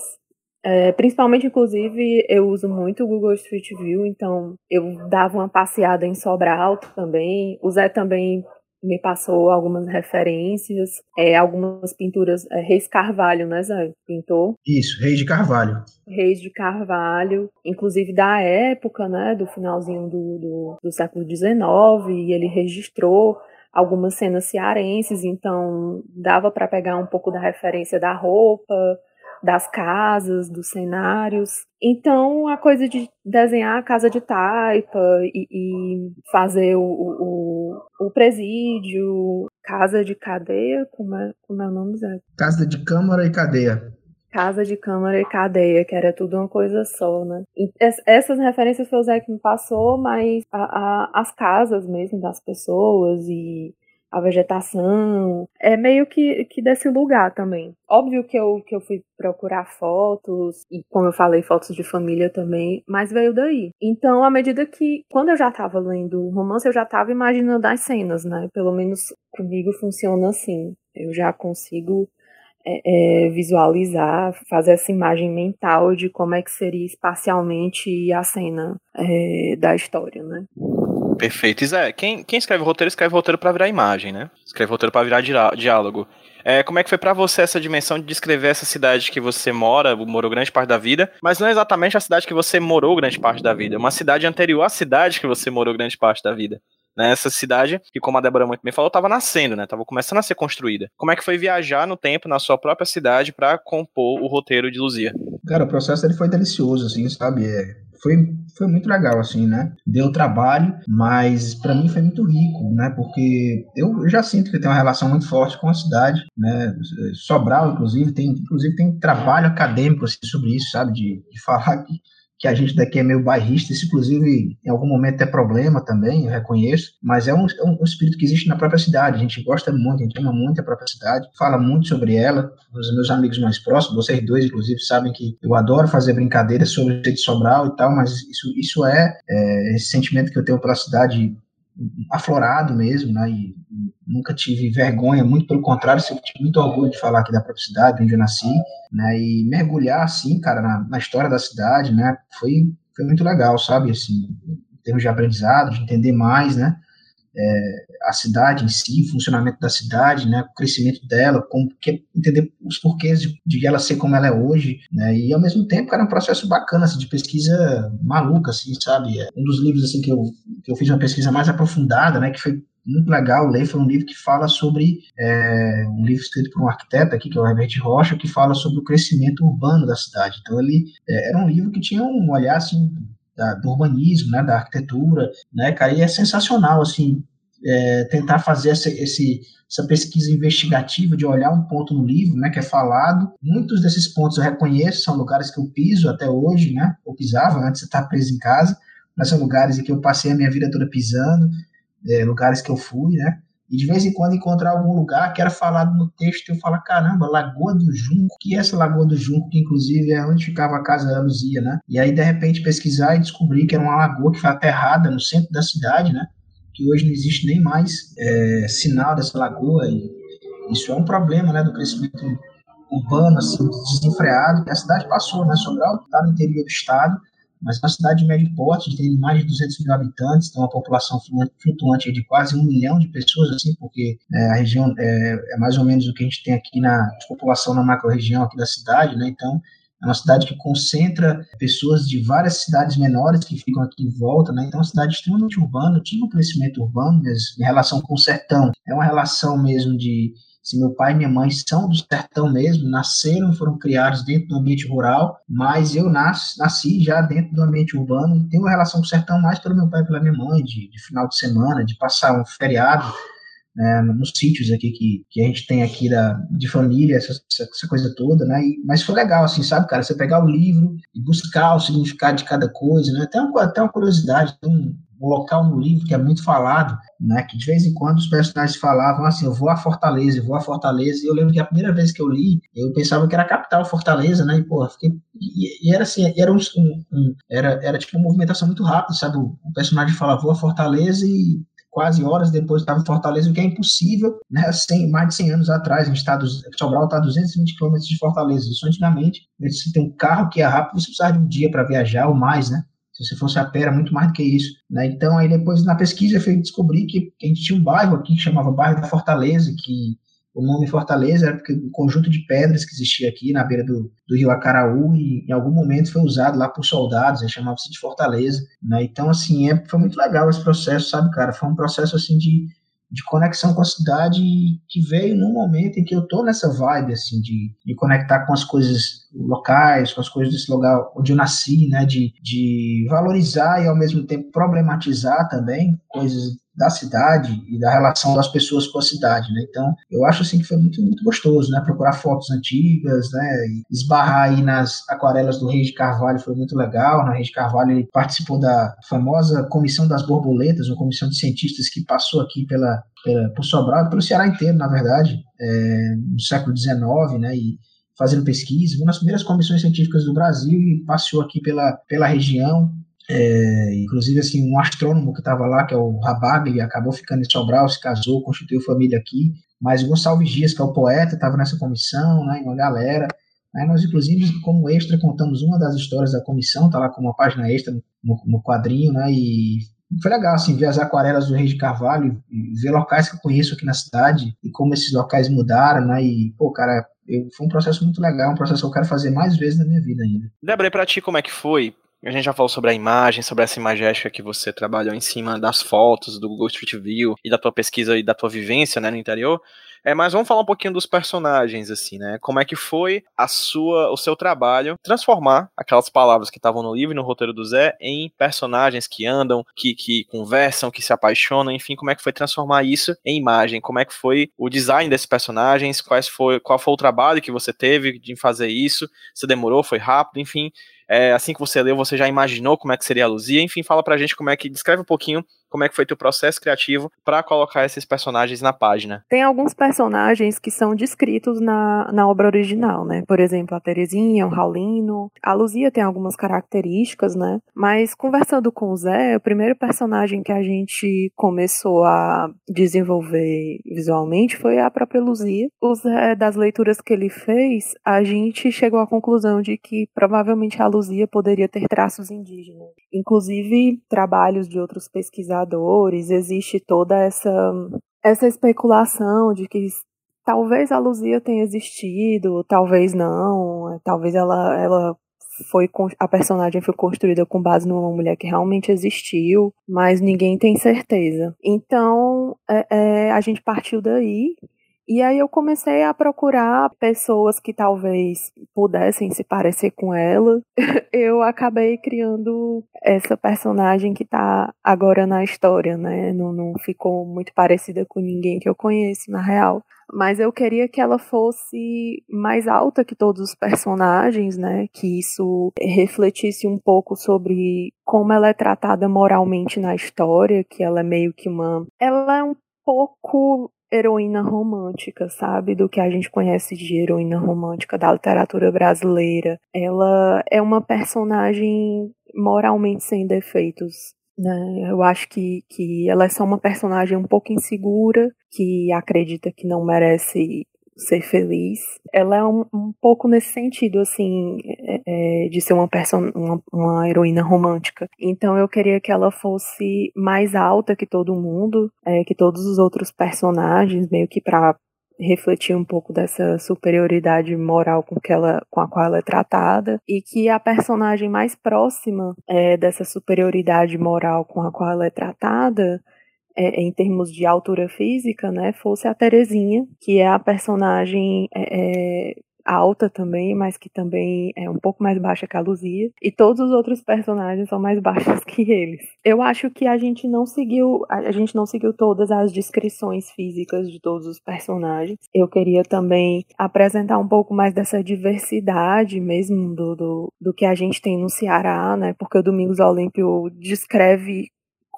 S3: É, principalmente, inclusive, eu uso muito o Google Street View, então eu dava uma passeada em Sobral também. O Zé também me passou algumas referências, é, algumas pinturas. É, Reis Carvalho, né, Zé? Pintou?
S2: Isso, Reis de Carvalho.
S3: Reis de Carvalho, inclusive da época, né, do finalzinho do, do, do século XIX, e ele registrou algumas cenas cearenses, então dava para pegar um pouco da referência da roupa, das casas, dos cenários. Então, a coisa de desenhar a casa de taipa e, e fazer o, o, o, presídio, casa de cadeia, como é, como é o nome, Zé?
S2: Casa de câmara e cadeia.
S3: Casa de Câmara e Cadeia, que era tudo uma coisa só, né? E essas referências foi o Zé que me passou, mas a, a, as casas mesmo das pessoas e a vegetação, é meio que, que desse lugar também. Óbvio que eu, que eu fui procurar fotos, e como eu falei, fotos de família também, mas veio daí. Então, à medida que, quando eu já estava lendo o romance, eu já estava imaginando as cenas, né? Pelo menos comigo funciona assim. Eu já consigo é, é, visualizar, fazer essa imagem mental de como é que seria espacialmente a cena é, da história, né?
S1: Perfeito. Zé, quem, quem escreve roteiro, escreve roteiro para virar imagem, né? Escreve roteiro para virar diálogo. É, como é que foi para você essa dimensão de descrever essa cidade que você mora, morou grande parte da vida, mas não é exatamente a cidade que você morou grande parte da vida, é uma cidade anterior à cidade que você morou grande parte da vida né? Essa cidade, que como a Débora muito bem falou, estava nascendo, né? Tava começando a ser construída. Como é que foi viajar no tempo na sua própria cidade para compor o roteiro de Luzia?
S2: Cara, o processo ele foi delicioso, assim, sabe? É, foi, foi muito legal, assim, né? Deu trabalho, mas para mim foi muito rico, né? Porque eu, eu já sinto que tem uma relação muito forte com a cidade, né? Sobral, inclusive, tem, inclusive tem trabalho acadêmico assim, sobre isso, sabe? De, de falar que que a gente daqui é meio bairrista, isso inclusive em algum momento é problema também, eu reconheço, mas é um, é um espírito que existe na própria cidade, a gente gosta muito, a gente ama muito a própria cidade, fala muito sobre ela, os meus amigos mais próximos, vocês dois inclusive sabem que eu adoro fazer brincadeiras sobre o de Sobral e tal, mas isso, isso é, é esse sentimento que eu tenho pela cidade aflorado mesmo, né? E nunca tive vergonha, muito pelo contrário, sempre tive muito orgulho de falar aqui da própria cidade, onde eu nasci, né? E mergulhar, assim, cara, na, na história da cidade, né? Foi, foi muito legal, sabe? Assim, em termos de aprendizado, de entender mais, né? É, a cidade em si, o funcionamento da cidade, né, o crescimento dela, como que, entender os porquês de, de, ela ser como ela é hoje, né, e ao mesmo tempo, era um processo bacana, assim, de pesquisa maluca, assim, sabe, é, um dos livros, assim, que eu, que eu fiz uma pesquisa mais aprofundada, né, que foi muito legal ler, foi um livro que fala sobre, é, um livro escrito por um arquiteto aqui, que é o Herbert Rocha, que fala sobre o crescimento urbano da cidade, então ele é, era um livro que tinha um olhar, assim, da, do urbanismo, né, da arquitetura, né, cara, e é sensacional, assim, é, tentar fazer essa, esse, essa pesquisa investigativa de olhar um ponto no livro, né, que é falado. Muitos desses pontos eu reconheço, são lugares que eu piso até hoje, né, eu pisava antes de estar preso em casa, mas são lugares em que eu passei a minha vida toda pisando, é, lugares que eu fui, né, e de vez em quando encontrar algum lugar que era falado no texto, eu falo, caramba, Lagoa do Junco, que é essa Lagoa do Junco, que inclusive é onde ficava a casa da Luzia, né? E aí, de repente, pesquisar e descobrir que era uma lagoa que foi aterrada no centro da cidade, né? Que hoje não existe nem mais é, sinal dessa lagoa, e isso é um problema, né, do crescimento urbano, assim, desenfreado, que a cidade passou, né? Sobral está no interior do estado, mas é uma cidade de médio porte, tem mais de 200 mil habitantes, tem uma população flutuante de quase um milhão de pessoas, assim, porque é, a região é, é, mais ou menos o que a gente tem aqui na população na macro-região aqui da cidade, né? Então, é uma cidade que concentra pessoas de várias cidades menores que ficam aqui em volta, né? Então, é uma cidade extremamente urbana, tinha um crescimento urbano, mas em relação com o sertão, é uma relação mesmo de se meu pai e minha mãe são do sertão mesmo, nasceram, foram criados dentro do ambiente rural, mas eu nasci, nasci já dentro do ambiente urbano tenho uma relação com o sertão mais pelo meu pai e pela minha mãe, de, de final de semana, de passar um feriado né, nos sítios aqui que, que a gente tem aqui da, de família, essa, essa coisa toda, né? E, mas foi legal, assim, sabe, cara? Você pegar o livro e buscar o significado de cada coisa, né? Até uma, até uma curiosidade, um, um local no livro que é muito falado, né? Que de vez em quando os personagens falavam assim, eu vou a Fortaleza, eu vou a Fortaleza. E eu lembro que a primeira vez que eu li, eu pensava que era a capital Fortaleza, né? E porra, fiquei e, e era assim, era um, um, era era tipo uma movimentação muito rápida, sabe? O, o personagem falava vou a Fortaleza e quase horas depois estava em Fortaleza, o que é impossível, né? 100, mais de 100 anos atrás, a gente está, Sobral está a 220 quilômetros de Fortaleza. Isso antigamente, você tem um carro que é rápido, você precisava de um dia para viajar ou mais, né? Se você fosse a pé, era muito mais do que isso. Né? Então, aí depois, na pesquisa, eu fui descobrir que, que a gente tinha um bairro aqui que chamava Bairro da Fortaleza, que o nome Fortaleza era porque o conjunto de pedras que existia aqui na beira do, do rio Acaraú e em algum momento foi usado lá por soldados, chamava-se de Fortaleza, né? Então, assim, é, foi muito legal esse processo, sabe, cara? Foi um processo, assim, de, de conexão com a cidade que veio num momento em que eu tô nessa vibe, assim, de me conectar com as coisas locais, com as coisas desse lugar onde eu nasci, né, de, de valorizar e ao mesmo tempo problematizar também coisas da cidade e da relação das pessoas com a cidade, né? Então, eu acho assim que foi muito muito gostoso, né? Procurar fotos antigas, né? Esbarrar aí nas aquarelas do Rei de Carvalho foi muito legal. Na né? Rei de Carvalho ele participou da famosa Comissão das Borboletas, uma comissão de cientistas que passou aqui pela, pela por Sobral, pelo Ceará inteiro, na verdade, é, no século XIX, né? E fazendo pesquisa, uma das primeiras comissões científicas do Brasil e passeou aqui pela, pela região, é, inclusive, assim, um astrônomo que estava lá, que é o Rabagli, acabou ficando em Sobral, se casou, constituiu família aqui. Mas o Gonçalves Dias, que é o poeta, estava nessa comissão, né, uma galera. Aí nós, inclusive, como extra, contamos uma das histórias da comissão, está lá com uma página extra no, no, quadrinho, né, e foi legal, assim, ver as aquarelas do Rei de Carvalho, ver locais que eu conheço aqui na cidade, e como esses locais mudaram, né, e, pô, cara, eu, foi um processo muito legal, um processo que eu quero fazer mais vezes na minha vida ainda.
S1: Débora, para ti, como é que foi a gente já falou sobre a imagem, sobre essa imagética que você trabalhou em cima das fotos do Google Street View e da tua pesquisa e da tua vivência, né, no interior. É, mas vamos falar um pouquinho dos personagens, assim, né? Como é que foi a sua, o seu trabalho transformar aquelas palavras que estavam no livro e no roteiro do Zé em personagens que andam, que, que conversam, que se apaixonam, enfim, como é que foi transformar isso em imagem? Como é que foi o design desses personagens? Quais foi, qual foi o trabalho que você teve de fazer isso? Se demorou, foi rápido, enfim. É, assim que você leu, você já imaginou como é que seria a Luzia? Enfim, fala pra gente como é que. Descreve um pouquinho como é que foi teu processo criativo para colocar esses personagens na página.
S3: Tem alguns personagens que são descritos na, na obra original, né? Por exemplo, a Terezinha, o Raulino. A Luzia tem algumas características, né? Mas conversando com o Zé, o primeiro personagem que a gente começou a desenvolver visualmente foi a própria Luzia. O Zé, das leituras que ele fez, a gente chegou à conclusão de que provavelmente a Luzia poderia ter traços indígenas. Inclusive, trabalhos de outros pesquisadores pesquisadores, existe toda essa, essa especulação de que talvez a Luzia tenha existido, talvez não, é, talvez ela, ela foi a personagem foi construída com base numa mulher que realmente existiu, mas ninguém tem certeza. Então é, é, a gente partiu daí e aí eu comecei a procurar pessoas que talvez pudessem se parecer com ela. eu acabei criando essa personagem que tá agora na história, né? Não, não ficou muito parecida com ninguém que eu conheço, na real. Mas eu queria que ela fosse mais alta que todos os personagens, né? Que isso refletisse um pouco sobre como ela é tratada moralmente na história, que ela é meio que uma. Ela é um pouco heroína romântica, sabe? Do que a gente conhece de heroína romântica da literatura brasileira. Ela é uma personagem moralmente sem defeitos. Né? Eu acho que, que ela é só uma personagem um pouco insegura, que acredita que não merece ser feliz. Ela é um, um pouco nesse sentido, assim, é, é, de ser uma, uma, uma, heroína romântica. Então eu queria que ela fosse mais alta que todo mundo, é, que todos os outros personagens, meio que para refletir um pouco dessa superioridade moral com, que ela, com a qual ela é tratada e que a personagem mais próxima é, dessa superioridade moral com a qual ela é tratada é, em termos de altura física, né, fosse a Terezinha, que é a personagem, é, é alta também, mas que também é um pouco mais baixa que a Luzia. E todos os outros personagens são mais baixos que eles. Eu acho que a gente não seguiu, a gente não seguiu todas as descrições físicas de todos os personagens. Eu queria também apresentar um pouco mais dessa diversidade mesmo do, do, do que a gente tem no Ceará, né? Porque o Domingos Olímpio descreve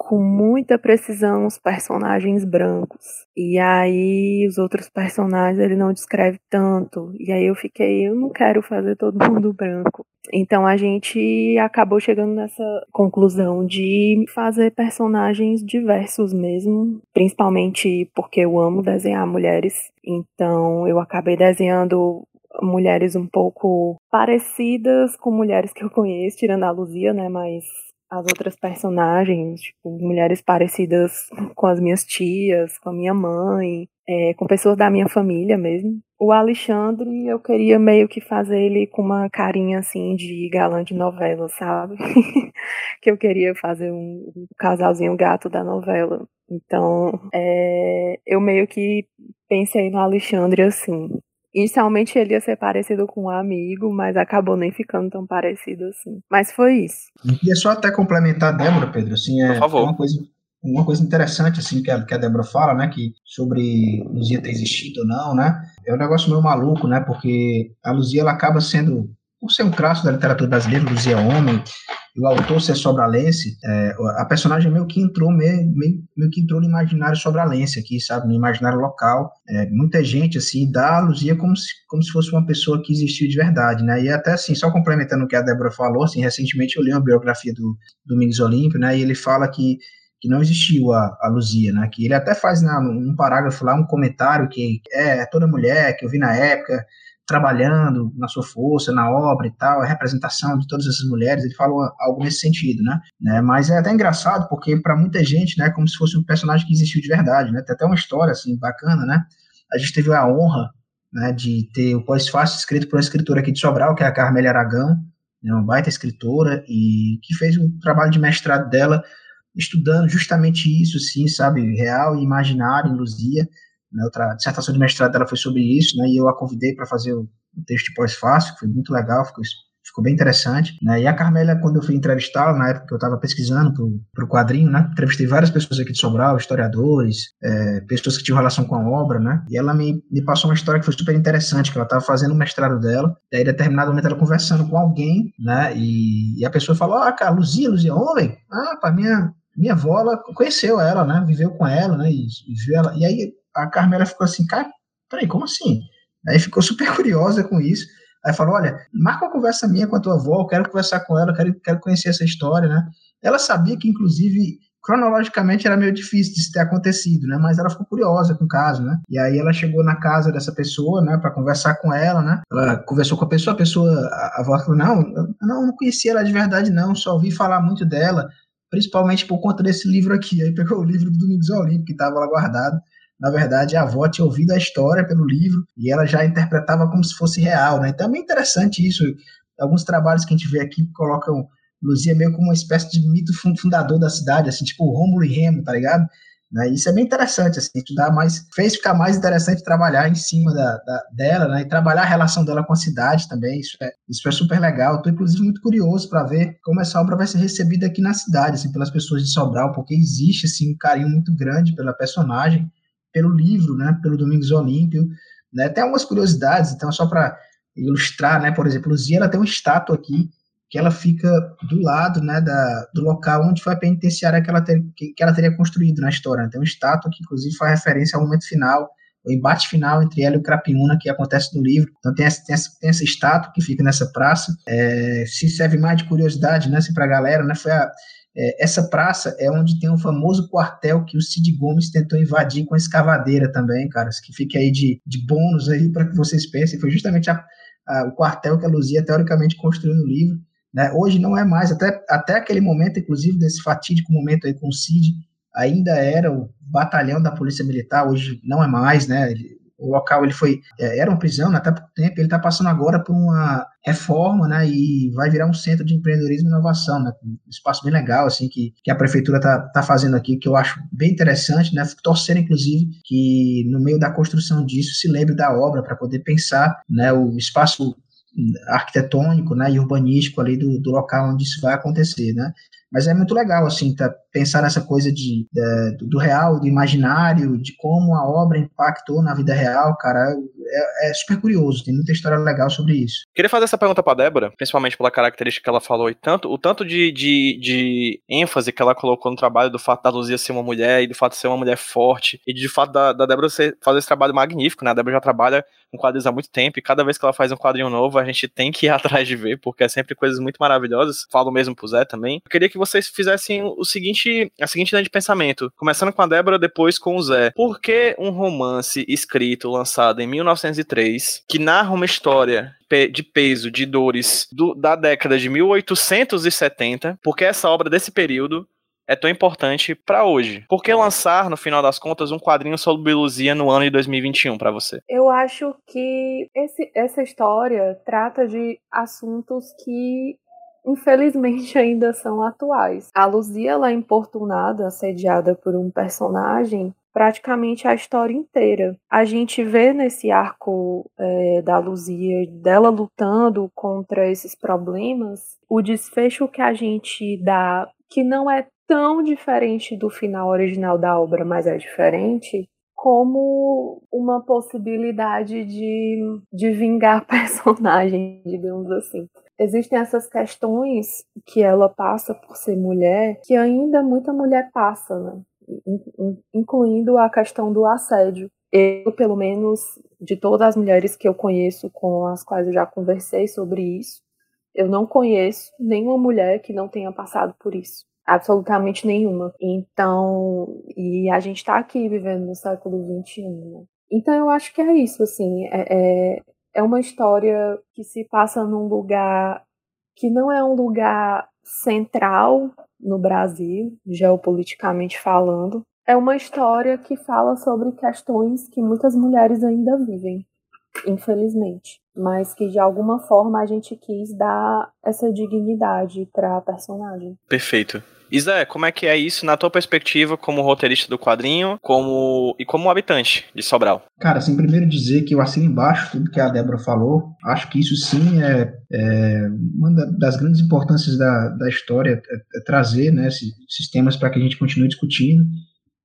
S3: com muita precisão os personagens brancos. E aí os outros personagens ele não descreve tanto. E aí eu fiquei, eu não quero fazer todo mundo branco. Então a gente acabou chegando nessa conclusão de fazer personagens diversos mesmo, principalmente porque eu amo desenhar mulheres. Então eu acabei desenhando mulheres um pouco parecidas com mulheres que eu conheço, tirando a Luzia, né, mas as outras personagens, tipo, mulheres parecidas com as minhas tias, com a minha mãe, é, com pessoas da minha família mesmo. O Alexandre, eu queria meio que fazer ele com uma carinha assim de galã de novela, sabe? que eu queria fazer um, casalzinho gato da novela. Então, é, eu meio que pensei no Alexandre assim. Inicialmente ele ia ser parecido com um amigo, mas acabou nem ficando tão parecido assim. Mas foi isso.
S2: E é só até complementar a Débora, Pedro, assim, é, uma coisa uma coisa interessante assim que a, que a Débora fala, né, que sobre Luzia ter existido ou não, né, é um negócio meio maluco, né, porque a Luzia ela acaba sendo por ser um clássico da literatura brasileira, Luzia Homem, o autor ser sobralense, é, a personagem meio que entrou meio, meio, meio, que entrou no imaginário sobralense aqui, sabe, no imaginário local. É, muita gente, assim, dá a Luzia como se, como se fosse uma pessoa que existiu de verdade, né, e até assim, só complementando o que a Débora falou, assim, recentemente eu li uma biografia do Domingos Olímpio, né, e ele fala que que não existiu a, a Luzia, né? Que ele até faz na, num parágrafo lá um comentário que é, é toda mulher que eu vi na época trabalhando na sua força, na obra e tal, a representação de todas essas mulheres, ele falou algo nesse sentido, né? né? Mas é até engraçado, porque para muita gente, né, como se fosse um personagem que existiu de verdade, né? Tem até uma história, assim, bacana, né? A gente teve a honra, né, de ter o pós-fácil escrito por uma escritora aqui de Sobral, que é a Carmélia Aragão, né, uma baita escritora, e que fez um trabalho de mestrado dela estudando justamente isso, sim, sabe, real e imaginário em Luzia, né, outra dissertação de mestrado dela foi sobre isso, né, e eu a convidei para fazer o, texto de pós-fácil, foi muito legal, ficou, ficou bem interessante. Né, e a Carmélia, quando eu fui entrevistá-la, na época que eu estava pesquisando para o quadrinho, né, entrevistei várias pessoas aqui de Sobral, historiadores, é, pessoas que tinham relação com a obra, né, e ela me, me passou uma história que foi super interessante, que ela estava fazendo o mestrado dela, e aí, em determinado momento, ela conversando com alguém, né, e, e a pessoa falou, ah, cara, Luzia, Luzia, homem, ah, para minha minha avó ela conheceu ela, né? Viveu com ela, né? E, e viu ela. E aí a Carmela ficou assim, cara, peraí, como assim? Aí ficou super curiosa com isso. Aí falou: olha, marca uma conversa minha com a tua avó, eu quero conversar com ela, quero, quero conhecer essa história, né? Ela sabia que, inclusive, cronologicamente era meio difícil de ter acontecido, né? Mas ela ficou curiosa com o caso, né? E aí ela chegou na casa dessa pessoa, né, para conversar com ela, né? Ela conversou com a pessoa, a pessoa, a avó falou: não, não, não conhecia ela de verdade, não, só ouvi falar muito dela principalmente por conta desse livro aqui. Aí pegou o livro do Domingos Olímpico, que estava lá guardado. Na verdade, a avó tinha ouvido a história pelo livro e ela já interpretava como se fosse real, né? Então é bem interessante isso. Alguns trabalhos que a gente vê aqui colocam Luzia meio como uma espécie de mito fundador da cidade, assim, tipo Rômulo e Remo, tá ligado? Né? Isso é bem interessante, assim, dá mais, fez ficar mais interessante trabalhar em cima da, da, dela, né? E trabalhar a relação dela com a cidade também, isso é, isso é super legal. Estou, inclusive, muito curioso para ver como essa obra vai ser recebida aqui na cidade, assim, pelas pessoas de Sobral, porque existe, assim, um carinho muito grande pela personagem, pelo livro, né? Pelo Domingos Olímpio, né? Tem algumas curiosidades, então, só para ilustrar, né? Por exemplo, Luzia, ela tem uma estátua aqui que ela fica do lado né, da, do local onde foi a penitenciária que ela, ter, que, que ela teria construído na história. Né? Tem uma estátua que, inclusive, faz referência ao momento final, o embate final entre ela e o Crapiúna, que acontece no livro. Então, tem essa, tem essa, tem essa estátua que fica nessa praça. É, se serve mais de curiosidade né, assim, para a galera, né, foi a, é, essa praça é onde tem o famoso quartel que o Cid Gomes tentou invadir com a escavadeira também, caras, que fica aí de, de bônus aí para que vocês pensem. Foi justamente a, a, o quartel que a Luzia teoricamente construiu no livro. Né? Hoje não é mais, até, até aquele momento, inclusive, desse fatídico momento aí com o CID, ainda era o batalhão da Polícia Militar, hoje não é mais, né? O local ele foi é, era uma prisão né, até pouco tempo, ele está passando agora por uma reforma, né, e vai virar um centro de empreendedorismo e inovação, né, um espaço bem legal assim que, que a prefeitura está tá fazendo aqui, que eu acho bem interessante, né, torcendo inclusive que no meio da construção disso se lembre da obra para poder pensar, né, o espaço arquitetônico, né, e urbanístico ali do, do local onde isso vai acontecer, né? Mas é muito legal, assim, tá, pensar nessa coisa de, de, do real, do imaginário, de como a obra impactou na vida real, cara. É, é, super curioso, tem muita história legal sobre isso.
S1: Queria fazer essa pergunta pra Débora, principalmente pela característica que ela falou e tanto, o tanto de, de, de ênfase que ela colocou no trabalho do fato da Luzia ser uma mulher e do fato de ser uma mulher forte e de fato da, da Débora fazer esse trabalho magnífico, né? A Débora já trabalha com quadrinhos há muito tempo e cada vez que ela faz um quadrinho novo a gente tem que ir atrás de ver, porque é sempre coisas muito maravilhosas. Falo mesmo pro Zé também. Eu queria que vocês fizessem o seguinte, a seguinte linha de pensamento, começando com a Débora, depois com o Zé. Por que um romance escrito, lançado em 1903, que narra uma história de peso, de dores do, da década de 1870, porque essa obra desse período é tão importante para hoje? Por que lançar, no final das contas, um quadrinho sobre Luzia no ano de 2021 para você?
S3: Eu acho que esse, essa história trata de assuntos que infelizmente ainda são atuais. A Luzia ela é importunada, assediada por um personagem praticamente a história inteira. A gente vê nesse arco é, da Luzia, dela lutando contra esses problemas, o desfecho que a gente dá, que não é tão diferente do final original da obra, mas é diferente, como uma possibilidade de, de vingar personagem, digamos assim existem essas questões que ela passa por ser mulher, que ainda muita mulher passa, né? incluindo a questão do assédio. Eu, pelo menos, de todas as mulheres que eu conheço, com as quais eu já conversei sobre isso, eu não conheço nenhuma mulher que não tenha passado por isso. Absolutamente nenhuma. Então, e a gente está aqui vivendo no século XXI, né? Então eu acho que é isso, assim, é, é, é uma história que se passa num lugar que não é um lugar central no Brasil, geopoliticamente falando. É uma história que fala sobre questões que muitas mulheres ainda vivem, infelizmente, mas que de alguma forma a gente quis dar essa dignidade para a personagem.
S1: Perfeito. Isa, como é que é isso na tua perspectiva como roteirista do quadrinho como e como habitante de Sobral?
S2: Cara, assim, primeiro dizer que eu assino embaixo tudo que a Débora falou. Acho que isso sim é, é uma das grandes importâncias da, da história, é, é trazer né, esses, esses temas para que a gente continue discutindo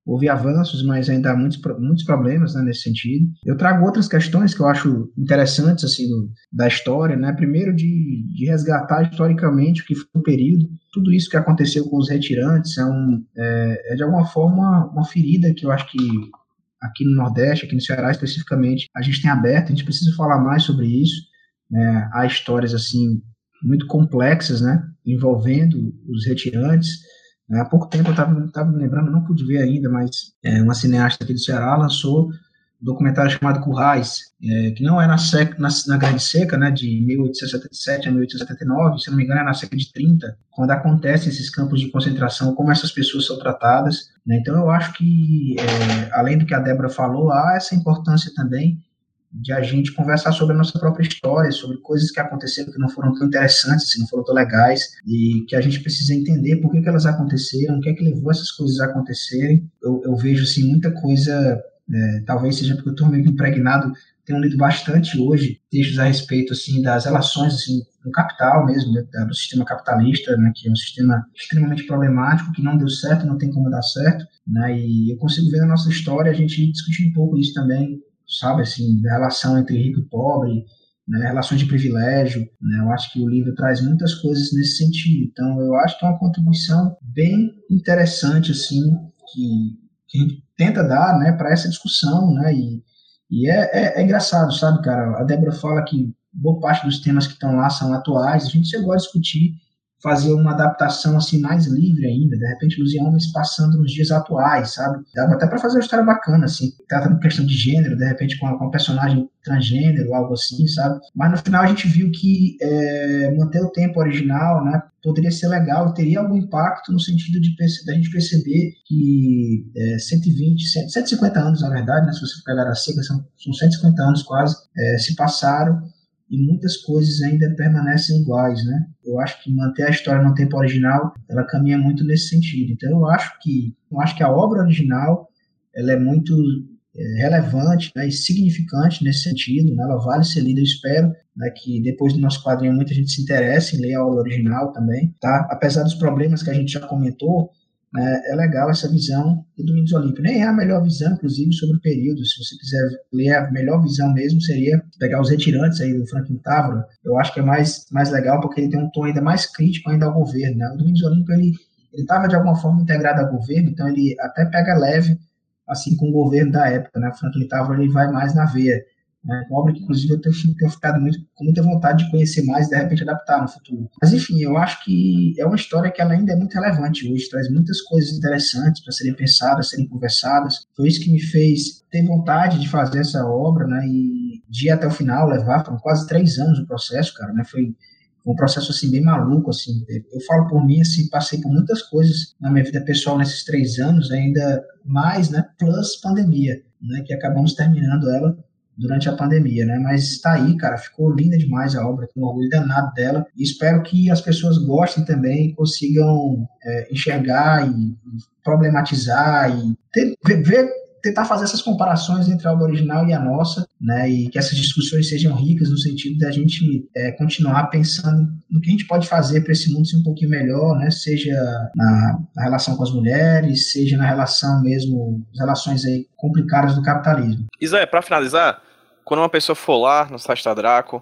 S2: houve avanços, mas ainda há muitos, muitos problemas né, nesse sentido. Eu trago outras questões que eu acho interessantes assim do, da história, né? Primeiro de, de resgatar historicamente o que foi o período, tudo isso que aconteceu com os retirantes é, um, é, é de alguma forma uma ferida que eu acho que aqui no Nordeste, aqui no Ceará especificamente, a gente tem aberto, a gente precisa falar mais sobre isso. Né? Há histórias assim muito complexas, né, envolvendo os retirantes, há pouco tempo eu estava me lembrando, não pude ver ainda, mas é, uma cineasta aqui do Ceará lançou documentário chamado Currais, é, que não é na, seca, na, na Grande Seca, né, de 1877 a 1879, se não me engano é na seca de 30, quando acontecem esses campos de concentração, como essas pessoas são tratadas. Né, então eu acho que, é, além do que a Débora falou, há essa importância também de a gente conversar sobre a nossa própria história, sobre coisas que aconteceram que não foram tão interessantes, assim, não foram tão legais, e que a gente precisa entender por que, que elas aconteceram, o que é que levou essas coisas a acontecerem. Eu, eu vejo, assim, muita coisa, é, talvez seja porque eu estou meio impregnado, tenho lido bastante hoje textos a respeito, assim, das relações, assim, do capital mesmo, né, do sistema capitalista, né, que é um sistema extremamente problemático, que não deu certo, não tem como dar certo, né, e eu consigo ver na nossa história a gente discutir um pouco isso também, sabe, assim, da relação entre rico e pobre, né, relações de privilégio. Né, eu acho que o livro traz muitas coisas nesse sentido. Então, eu acho que é uma contribuição bem interessante, assim, que, que a gente tenta dar, né, para essa discussão, né, e, e é, é, é, engraçado, sabe, cara? A Débora fala que boa parte dos temas que estão lá são atuais. A gente chegou a discutir fazer uma adaptação assim mais livre ainda, de repente Luzia Homens passando nos dias atuais, sabe? Dava até para fazer uma história bacana, assim, tratando questão de gênero, de repente com, um personagem transgênero, algo assim, sabe? Mas no final a gente viu que é, manter o tempo original, né, poderia ser legal, teria algum impacto no sentido de da gente perceber que é, 120, 150 anos, na verdade, né, se você pegar a seca, são, são 150 anos quase, é, se passaram e muitas coisas ainda permanecem iguais, né? Eu acho que manter a história no tempo original, ela caminha muito nesse sentido. Então eu acho que eu acho que a obra original ela é muito é, relevante né, e significante nesse sentido, né? ela vale ser lida, eu espero né, que depois do nosso quadrinho muita gente se interesse em ler a obra original também, tá? Apesar dos problemas que a gente já comentou, é, é legal essa visão do Domingos Olímpio. Nem é a melhor visão, inclusive, sobre o período. Se você quiser ler a melhor visão mesmo, seria pegar os retirantes aí do Franklin Távora. Eu acho que é mais, mais legal porque ele tem um tom ainda mais crítico ainda ao governo. Né? O Domingos Olímpio, ele estava de alguma forma integrado ao governo, então ele até pega leve assim com o governo da época. Né? O Franklin Távora ele vai mais na veia. Né? Uma obra que, inclusive, eu tenho, tenho ficado muito, com muita vontade de conhecer mais e, de repente, adaptar no futuro. Mas, enfim, eu acho que é uma história que ela ainda é muito relevante hoje, traz muitas coisas interessantes para serem pensadas, serem conversadas. Foi isso que me fez ter vontade de fazer essa obra, né, e de ir até o final, levar, foram quase três anos o processo, cara, né, foi um processo assim bem maluco assim eu falo por mim assim passei por muitas coisas na minha vida pessoal nesses três anos ainda mais né plus pandemia né que acabamos terminando ela durante a pandemia, né? Mas está aí, cara, ficou linda demais a obra, tenho um orgulho danado dela e espero que as pessoas gostem também, consigam é, enxergar e, e, problematizar e ter, ver, tentar fazer essas comparações entre a obra original e a nossa, né? E que essas discussões sejam ricas no sentido da gente é, continuar pensando no que a gente pode fazer para esse mundo ser um pouquinho melhor, né? Seja na, na relação com as mulheres, seja na relação mesmo, as relações aí complicadas do capitalismo.
S1: Isa, para finalizar, quando uma pessoa for lá no site da Draco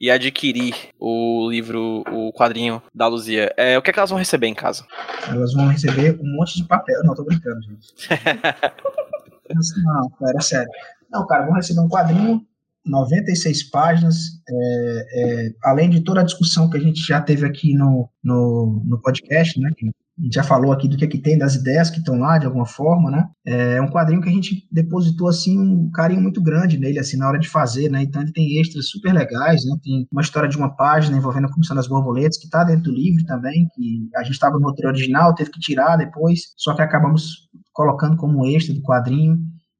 S1: e adquirir o livro, o quadrinho da Luzia, é, o que é que elas vão receber em casa?
S2: Elas vão receber um monte de papel. Não, tô brincando, gente. não, cara, sério. Não, cara, vão receber um quadrinho, 96 páginas, é, é, além de toda a discussão que a gente já teve aqui no, no, no podcast, né? a gente já falou aqui do que, é que tem, das ideias que estão lá, de alguma forma, né? É um quadrinho que a gente depositou, assim, um carinho muito grande nele, assim, na hora de fazer, né? Então ele tem extras super legais, né? Tem uma história de uma página envolvendo a Comissão das Borboletas, que está dentro do livro também, que a gente estava no roteiro original, teve que tirar depois, só que acabamos colocando como extra do quadrinho.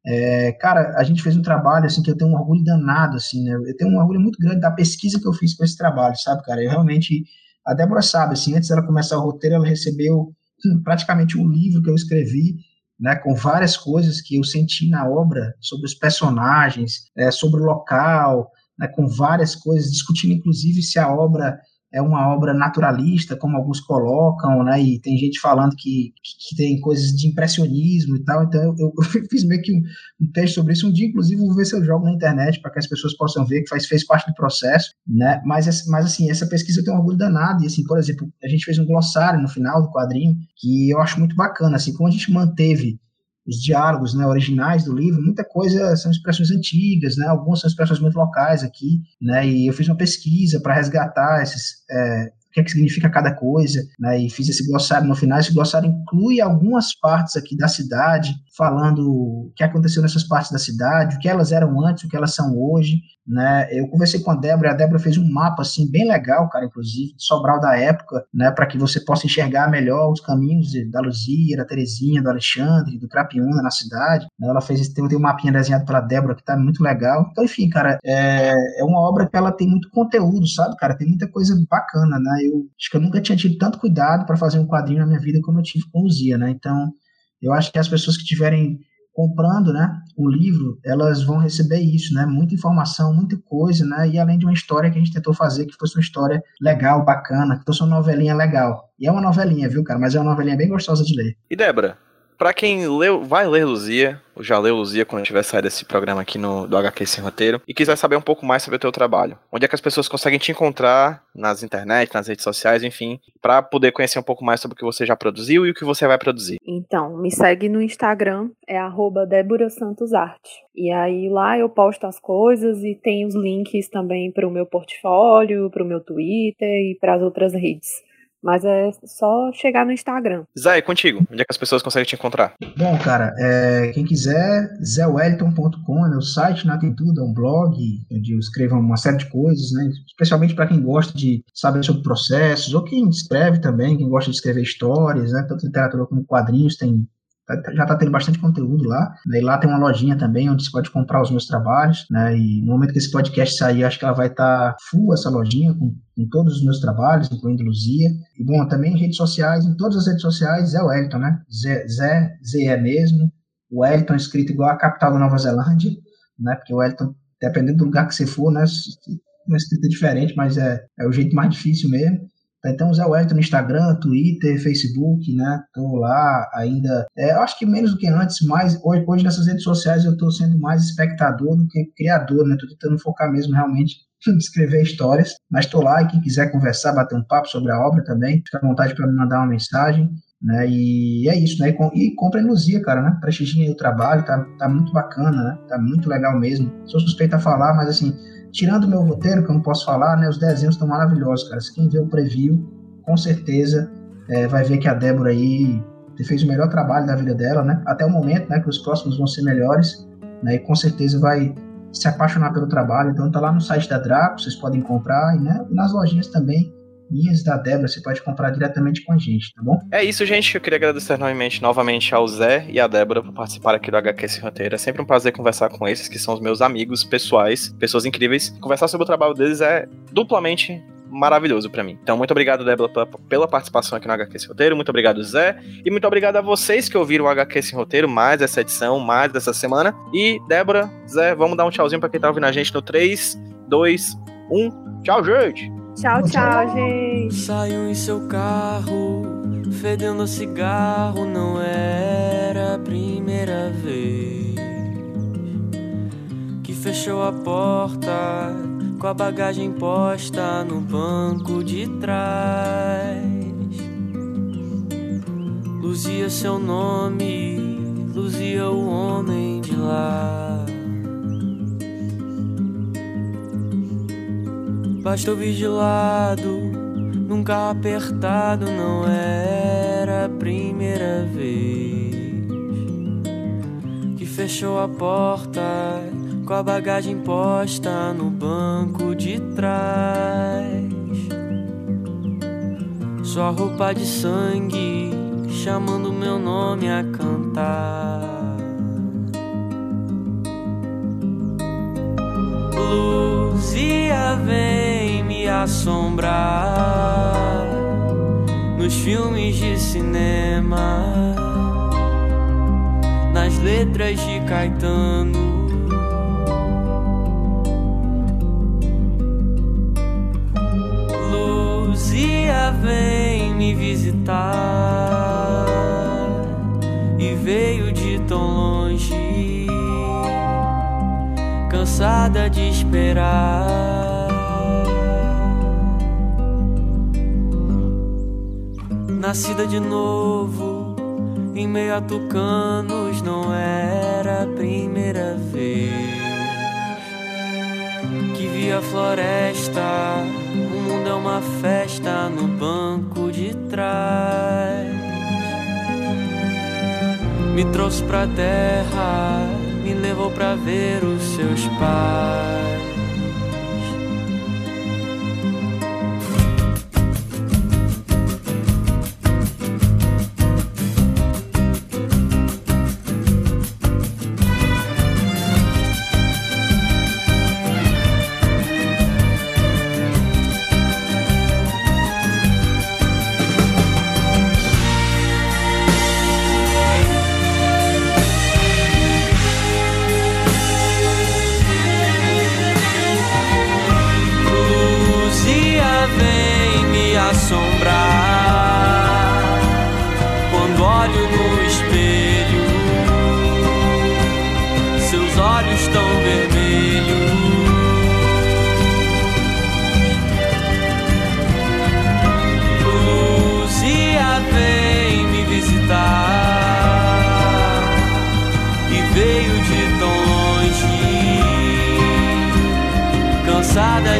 S2: É, cara, a gente fez um trabalho, assim, que eu tenho um orgulho danado, assim, né? Eu tenho um orgulho muito grande da pesquisa que eu fiz para esse trabalho, sabe, cara? Eu realmente a Débora sabe, assim, antes dela começar o roteiro, ela recebeu hum, praticamente um livro que eu escrevi, né, com várias coisas que eu senti na obra sobre os personagens, é, sobre o local, né, com várias coisas, discutindo inclusive se a obra é uma obra naturalista, como alguns colocam, né? E tem gente falando que, que, tem coisas de impressionismo e tal. Então eu, eu fiz meio que um, um, texto sobre isso. Um dia, inclusive, vou ver se eu jogo na internet para que as pessoas possam ver que faz, fez parte do processo, né? Mas, mas assim, essa pesquisa eu tenho um orgulho danado. E assim, por exemplo, a gente fez um glossário no final do quadrinho que eu acho muito bacana. Assim, como a gente manteve os diálogos né, originais do livro, muita coisa são expressões antigas, né, algumas são expressões muito locais aqui, né, e eu fiz uma pesquisa para resgatar esses, é, o que, é que significa cada coisa, né, e fiz esse glossário no final. Esse glossário inclui algumas partes aqui da cidade, falando o que aconteceu nessas partes da cidade, o que elas eram antes, o que elas são hoje, né? Eu conversei com a Débora, a Débora fez um mapa assim bem legal, cara, inclusive, de Sobral da época, né, para que você possa enxergar melhor os caminhos da Luzia, da Terezinha, do Alexandre, do Crapiúna na cidade. Né? Ela fez tem, tem um mapinha desenhado pela Débora que tá muito legal. Então, enfim, cara, é, é uma obra que ela tem muito conteúdo, sabe, cara? Tem muita coisa bacana, né? Eu acho que eu nunca tinha tido tanto cuidado para fazer um quadrinho na minha vida como eu tive com Luzia, né? Então, eu acho que as pessoas que tiverem comprando, né, o livro, elas vão receber isso, né, muita informação, muita coisa, né, e além de uma história que a gente tentou fazer que fosse uma história legal, bacana, que fosse uma novelinha legal. E é uma novelinha, viu, cara, mas é uma novelinha bem gostosa de ler.
S1: E Débora, para quem leu, vai ler Luzia, ou já leu Luzia quando tiver saído desse programa aqui no, do HQ Sem Roteiro, e quiser saber um pouco mais sobre o teu trabalho, onde é que as pessoas conseguem te encontrar nas internet, nas redes sociais, enfim, para poder conhecer um pouco mais sobre o que você já produziu e o que você vai produzir?
S3: Então, me segue no Instagram, é arroba. E aí lá eu posto as coisas e tem os links também para o meu portfólio, para o meu Twitter e para as outras redes. Mas é só chegar no Instagram.
S1: Zé, contigo. Onde é que as pessoas conseguem te encontrar?
S2: Bom, cara, é, quem quiser, zewellington.com é o site, né? Tem tudo, é um blog, onde eu escrevo uma série de coisas, né? Especialmente para quem gosta de saber sobre processos, ou quem escreve também, quem gosta de escrever histórias, né? Tanto literatura como quadrinhos, tem já está tendo bastante conteúdo lá. Né? E lá tem uma lojinha também onde você pode comprar os meus trabalhos. Né? E no momento que esse podcast sair, acho que ela vai estar tá full essa lojinha com, com, todos os meus trabalhos, incluindo Luzia. E bom, também em redes sociais, em todas as redes sociais, Zé Wellington, né? Zé, Zé, Zé é mesmo. O Wellington escrito igual a capital da Nova Zelândia, né? Porque o Wellington, dependendo do lugar que você for, né? Uma escrita diferente, mas é, é o jeito mais difícil mesmo. Então, Zé Wellington no Instagram, Twitter, Facebook, né? Tô lá ainda. É, acho que menos do que antes, mas hoje, hoje nessas redes sociais eu tô sendo mais espectador do que criador, né? Tô tentando focar mesmo realmente escrever histórias, mas tô lá e quem quiser conversar, bater um papo sobre a obra também, fica à vontade para me mandar uma mensagem. Né, e é isso, né? E, e compra em Luzia, cara, né? Prestigiem o trabalho, tá, tá muito bacana, né? Tá muito legal mesmo. Sou suspeito a falar, mas assim, tirando meu roteiro, que eu não posso falar, né, os desenhos estão maravilhosos, cara. Quem vê o preview, com certeza é, vai ver que a Débora aí fez o melhor trabalho da vida dela, né? Até o momento, né, que os próximos vão ser melhores, né? E com certeza vai se apaixonar pelo trabalho. Então tá lá no site da Draco, vocês podem comprar e né, nas lojinhas também minhas da Débora, você pode comprar diretamente com a gente, tá bom?
S1: É isso, gente. Eu queria agradecer novamente, novamente ao Zé e à Débora por participar aqui do HQ Esse Roteiro. É sempre um prazer conversar com esses, que são os meus amigos pessoais, pessoas incríveis. Conversar sobre o trabalho deles é duplamente maravilhoso para mim. Então, muito obrigado, Débora, pela participação aqui no HQ Esse Roteiro. Muito obrigado, Zé. E muito obrigado a vocês que ouviram o HQ Esse Roteiro, mais essa edição, mais dessa semana. E, Débora, Zé, vamos dar um tchauzinho pra quem tá ouvindo a gente no 3, 2, 1. Tchau, gente!
S3: Tchau, tchau, gente.
S4: Saiu em seu carro, fedendo a cigarro, não era a primeira vez que fechou a porta com a bagagem posta no banco de trás. Luzia seu nome, luzia o homem de lá. Bastou vir de lado, num carro apertado, não era a primeira vez que fechou a porta com a bagagem posta no banco de trás. Sua roupa de sangue chamando meu nome a cantar. Luzia vem assombrar nos filmes de cinema, nas letras de Caetano. Luzia vem me visitar e veio de tão longe cansada de esperar. Nascida de novo, em meio a tucanos, não era a primeira vez que vi a floresta. O mundo é uma festa no banco de trás. Me trouxe pra terra me levou pra ver os seus pais.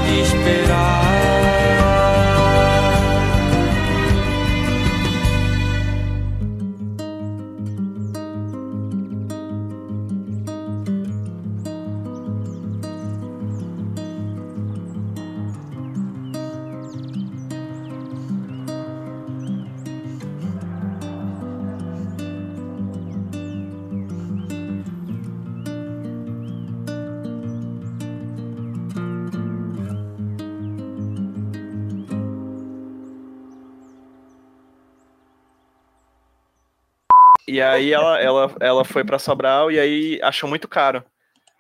S4: Cansada
S1: E aí ela, ela, ela foi para Sobral e aí achou muito caro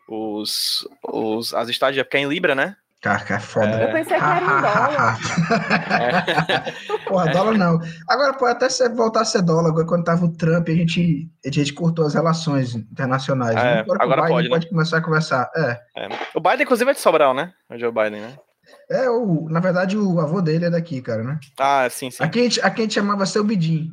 S1: os, os, as estadias, porque é em Libra, né?
S2: Cara, é foda.
S3: Eu pensei que era em dólar.
S2: Porra, dólar não. Agora pode até ser, voltar a ser dólar. Agora, quando tava o Trump, a gente, a gente cortou as relações internacionais.
S1: É,
S2: né?
S1: agora
S2: o Biden
S1: pode, né?
S2: pode começar a conversar. É.
S1: É. O Biden, inclusive, é de Sobral, né? O Joe Biden, né?
S2: É, o, na verdade, o avô dele é daqui, cara, né?
S1: Ah, sim, sim.
S2: Aqui a gente, aqui a gente chamava seu Bidim.